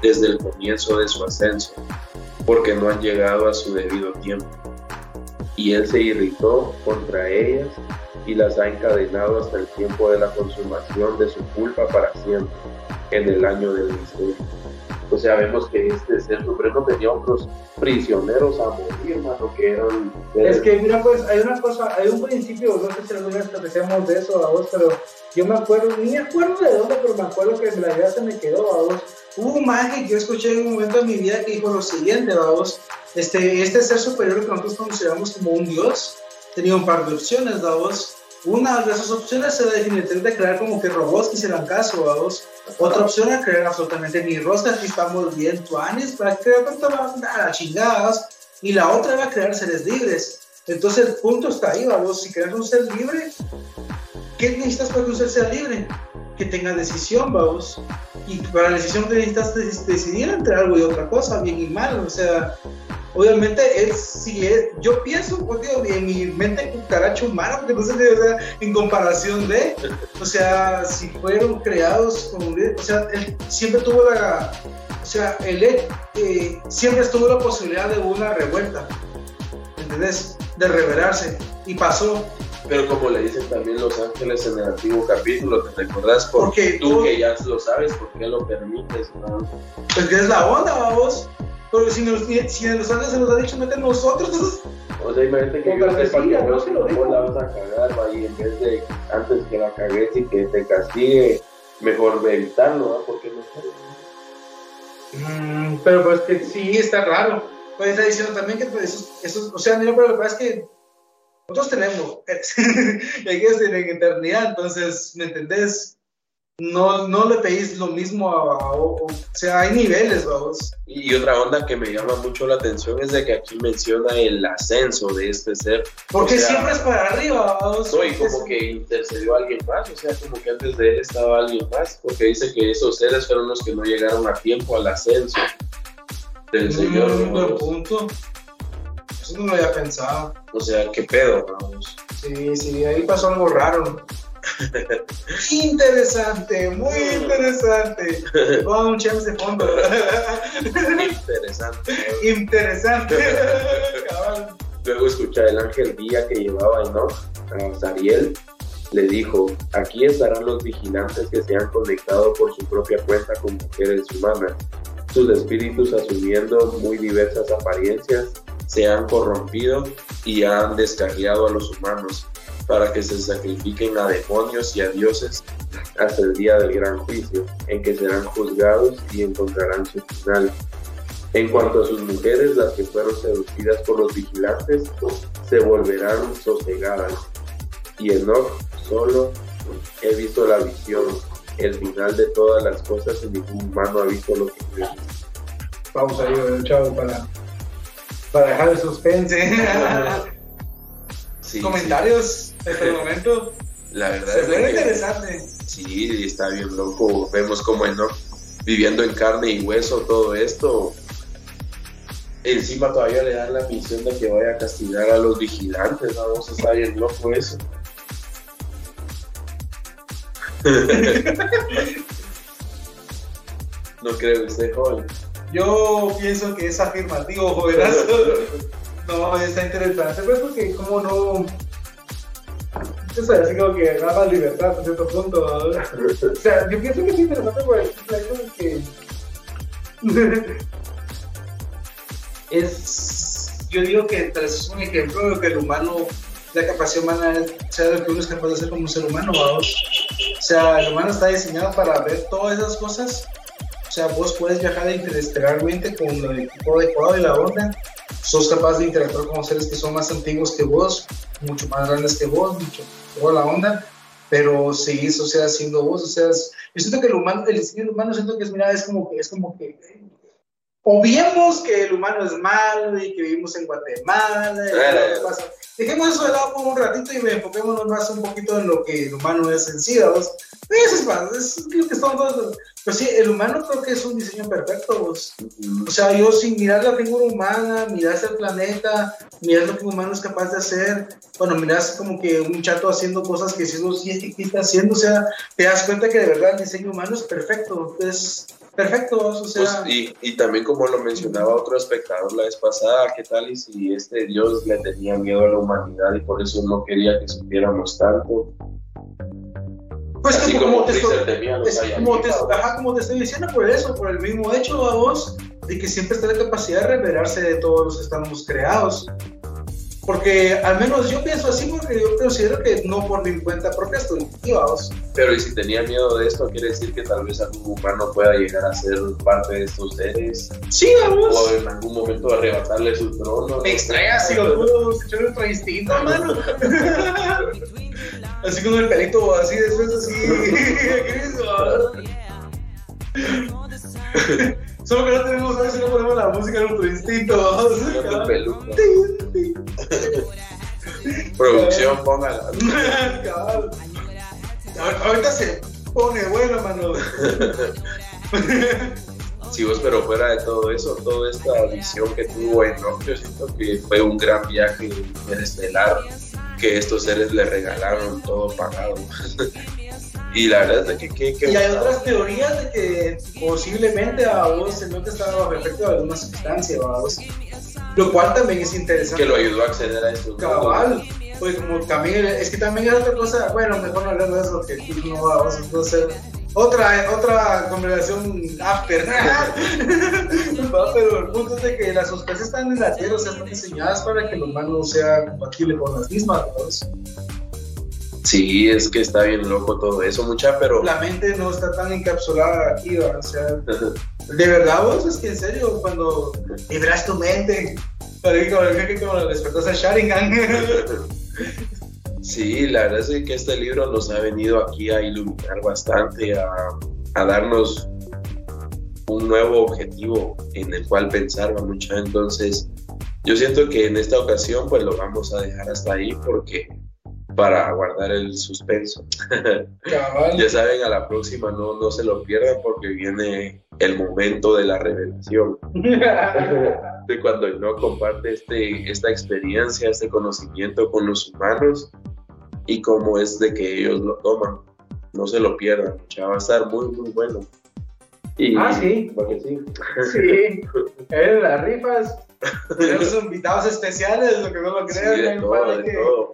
desde el comienzo de su ascenso, porque no han llegado a su debido tiempo. Y Él se irritó contra ellas y las ha encadenado hasta el tiempo de la consumación de su culpa para siempre, en el año del misterio. O sea, vemos que este ser supremo tenía otros prisioneros a morir, hermano, que eran... Es que, mira, pues, hay una cosa, hay un principio, no sé si alguna vez establecemos de eso a vos, pero yo me acuerdo, ni me acuerdo de dónde, pero me acuerdo que la idea se me quedó a vos. Hubo un que yo escuché en un momento de mi vida que dijo lo siguiente, a vos, este, este ser superior que nosotros consideramos como un dios, tenía un par de opciones, a vos. Una de esas opciones era definitivamente crear como que robots que hicieran caso, a vos. Otra opción era crear absolutamente ni roscas, que estamos bien tuanes, para crear tanto a la chingadas. Y la otra era crear seres libres. Entonces el punto está ahí, vamos, si creas un ser libre, ¿qué necesitas para que un ser sea libre? Que tenga decisión, vamos. Y para la decisión necesitas decidir entre algo y otra cosa, bien y mal, o sea, obviamente él sí es, yo pienso, pues, digo, en mi mente cucaracho humano, porque no sé, en comparación de, o sea, si fueron creados líder, o sea, él siempre tuvo la, o sea, él eh, siempre estuvo la posibilidad de una revuelta, ¿entendés? De rebelarse, y pasó, Pero como le dicen también los ángeles en el antiguo capítulo, ¿te recordás? Porque tú tú- que ya lo sabes, ¿por qué lo permites? no? pues que es la onda, vamos. Pero si, nos, si en los ángeles se nos ha dicho, mete nosotros, O sea, imagínate que yo sepa que no, se lo no dijo. la vas a cagar, va, y en vez de antes que la cagues y que te castigue, mejor evitarlo, ¿va? Porque no Mm, pero pues que sí, está raro. Pues está diciendo también que pues, esos, esos- o sea, mira, pero lo que pasa es que nosotros tenemos <laughs> y hay que decir en eternidad, entonces, ¿me entendés? No, no le pedís lo mismo a, a- o, o sea, hay niveles, vamos. Y otra onda que me llama mucho la atención es de que aquí menciona el ascenso de este ser. Porque O sea, siempre es para arriba, vamos. No, y como que intercedió alguien más, o sea, como que antes de él estaba alguien más, porque dice que esos seres fueron los que no llegaron a tiempo al ascenso del Señor. Mm, buen ¿no? punto. Eso no lo había pensado. O sea, qué pedo, vamos. Sí, sí, ahí pasó algo raro. Interesante, muy interesante. Vamos un chance de fondo. Interesante. interesante. Luego escucha el ángel guía que llevaba Enoch a Zariel. Le dijo, aquí estarán los vigilantes que se han conectado por su propia cuenta con mujeres humanas. Sus espíritus asumiendo muy diversas apariencias se han corrompido y han descarriado a los humanos para que se sacrifiquen a demonios y a dioses hasta el día del gran juicio, en que serán juzgados y encontrarán su final. En cuanto a sus mujeres, las que fueron seducidas por los vigilantes, se volverán sosegadas. Y Enoch solo he visto la visión, el final de todas las cosas y ningún humano ha visto lo que veo. Vamos ahí, el chavo, para, para dejar el suspense. <laughs> Sí, Comentarios hasta el momento. La verdad Se es que interesante. sí, está bien loco. Vemos como Enoch viviendo en carne y hueso todo esto. Encima todavía le dan la misión de que vaya a castigar a los vigilantes. Vamos a estar bien loco eso. <laughs> no creo usted, joven. Yo pienso que es afirmativo, jovenazo. <laughs> No, está interesante, pues porque como no... Es así como que da libertad a cierto punto. <laughs> O sea, yo pienso que es interesante hecho de que... <laughs> es... Yo digo que tras es un ejemplo de que el humano, la capacidad humana es sea lo que uno es capaz de hacer como un ser humano, vamos. O sea, el humano está diseñado para ver todas esas cosas o sea, vos puedes viajar interestelarmente con el equipo adecuado y la onda. Sos capaz de interactuar con seres que son más antiguos que vos, mucho más grandes que vos, mucho toda la onda. Pero seguís, o sea, siendo vos, o sea, es- yo siento que el humano, el del humano, siento que es, mira, es como que, es como que, obviemos que el humano es malo y que vivimos en Guatemala. y Claro. Dejemos eso de lado por un ratito y enfoquémonos más un poquito en lo que el humano es en sí, ¿vamos? Eso es es lo que estamos todos. Pero sí, el humano creo que es un diseño perfecto, vos. O sea, yo sin mirar la figura humana, miras el planeta, miras lo que un humano es capaz de hacer, bueno, miras como que un chato haciendo cosas que si no sí está haciendo, o sea, te das cuenta que de verdad el diseño humano es perfecto, es perfecto, o sea, Pues, y, y también como lo mencionaba otro espectador la vez pasada, ¿qué tal y si este Dios le tenía miedo a la humanidad y por eso no quería que supiéramos tanto? pues Así como, como te estoy, es como, te, ajá, como te estoy diciendo por eso, por el mismo hecho a vos, de que siempre está la capacidad de revelarse de todos los que estamos creados. Porque al menos yo pienso así porque yo considero que no por mi cuenta propia estoy vamos. Pero y si tenía miedo de esto, quiere decir que tal vez algún humano pueda llegar a ser parte de estos seres Sí, vamos. o en algún momento arrebatarle su trono. Me extraña si lo pudo escuchar nuestro instinto, mano. <laughs> así con el pelito así, después así. <laughs> <laughs> Solo que no tenemos a ver si no ponemos la música de nuestro instinto. Producción, póngala. <laughs> Ahorita se pone bueno, mano. <laughs> Sí, vos, pero fuera de todo eso, toda esta visión que tuvo Enoch, yo siento que fue un gran viaje interestelar que estos seres le regalaron todo pagado. <laughs> y la verdad es que qué, qué Y hay otras teorías de que posiblemente a vos se nota estaba bajo efecto de alguna sustancia, vos. Lo cual también es interesante. que lo ayudó a acceder a estos Cabal. Pues como también, es que también es otra cosa, bueno, mejor no hablar de eso, que no vamos a hacer. otra, otra conversación after. <laughs> Pero el punto es de que las sustancias están en la tierra, o sea, están diseñadas para que el humano sea compatible con las mismas, ¿no? Sí, es que está bien loco todo eso, mucha, pero... La mente no está tan encapsulada aquí, ¿va? o sea, de verdad vos, es que en serio, cuando libras tu mente, parece como, como despertas a Sharingan. Sí, la verdad es que este libro nos ha venido aquí a iluminar bastante, a, a darnos un nuevo objetivo en el cual pensar, mucha. Entonces, yo siento que en esta ocasión, pues lo vamos a dejar hasta ahí porque para guardar el suspenso. Cabal. <laughs> ya saben, a la próxima no, no se lo pierdan porque viene el momento de la revelación. <laughs> de cuando no comparte este, esta experiencia, este conocimiento con los humanos y cómo es de que ellos lo toman. No se lo pierdan, ya va a estar muy, muy bueno. Y, Ah, sí. ¿va que sí? Sí, en las rifas. <laughs> Tenemos invitados especiales, lo que no lo Sí, crean. de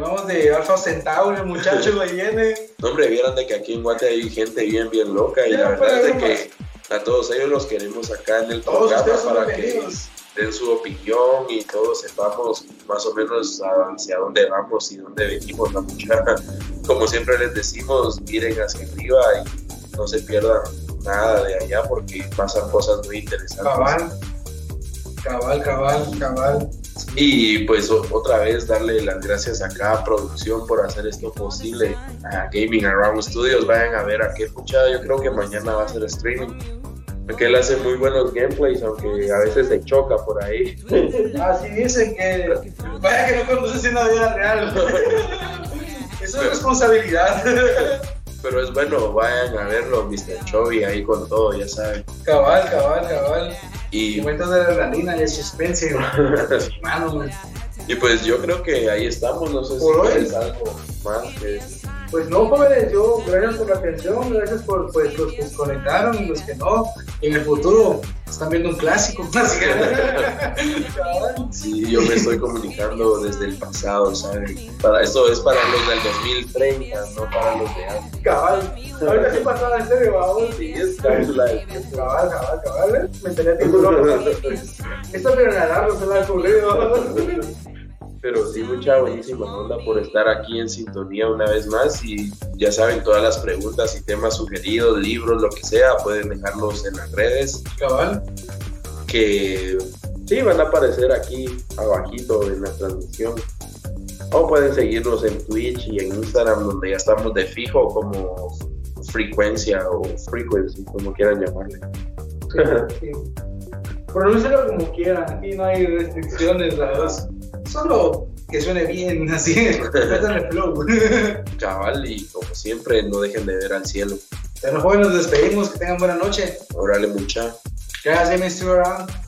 par de Alfa Centauri, el muchacho ahí viene. No, hombre, vieran de que aquí en Guate hay gente bien, bien loca y la verdad es de que a todos ellos los queremos acá en el programa para que den su opinión y todos sepamos más o menos hacia dónde vamos y dónde venimos la muchacha. Como siempre les decimos, miren hacia arriba y no se pierdan nada de allá porque pasan cosas muy interesantes. Cabal, cabal, cabal, cabal. Y pues o- otra vez darle las gracias a cada producción por hacer esto posible. A Gaming Around Studios, vayan a ver a qué escuchada. Yo creo que mañana va a ser streaming. Porque él hace muy buenos gameplays, aunque a veces se choca por ahí. <laughs> Así dicen que. Vaya que no conoces en la vida real. <laughs> Eso es responsabilidad. Pero es bueno, vayan a verlo, Mr. Chovy ahí con todo, ya saben. Cabal, cabal, cabal. Y, Momentos de adrenalina y de suspense. <laughs> Y pues yo creo que ahí estamos. No sé si hoy. algo más que Pues no, jóvenes, yo gracias por la atención, gracias por pues, los que conectaron y los que no. En el futuro están viendo un clásico. <laughs> Cabal. Sí, yo me estoy comunicando desde el pasado, ¿saben? Para, esto es para los del 2030, no para los de antes. Cabal. Ahorita sí pasaba en serio, vamos. Sí, es Cabal, cabal, cabal. ¿eh? Me tenía tiempo. <laughs> Esto nada, no se me ha ocurrido. Pero sí, mucha buenísima onda por estar aquí en sintonía una vez más y ya saben, todas las preguntas y temas sugeridos, libros, lo que sea, pueden dejarlos en las redes Cabal. que sí van a aparecer aquí abajito en la transmisión. O pueden seguirnos en Twitch y en Instagram donde ya estamos de fijo como frecuencia o frequency, como quieran llamarle. Sí. Pronúncialo como quieran, aquí no hay restricciones, la verdad. Solo que suene bien, <laughs> así. Métanle flow. <laughs> Cabal y como siempre no dejen de ver al cielo. Pero jóvenes, nos despedimos, que tengan buena noche. Órale mucha. Gracias, Mr. Around.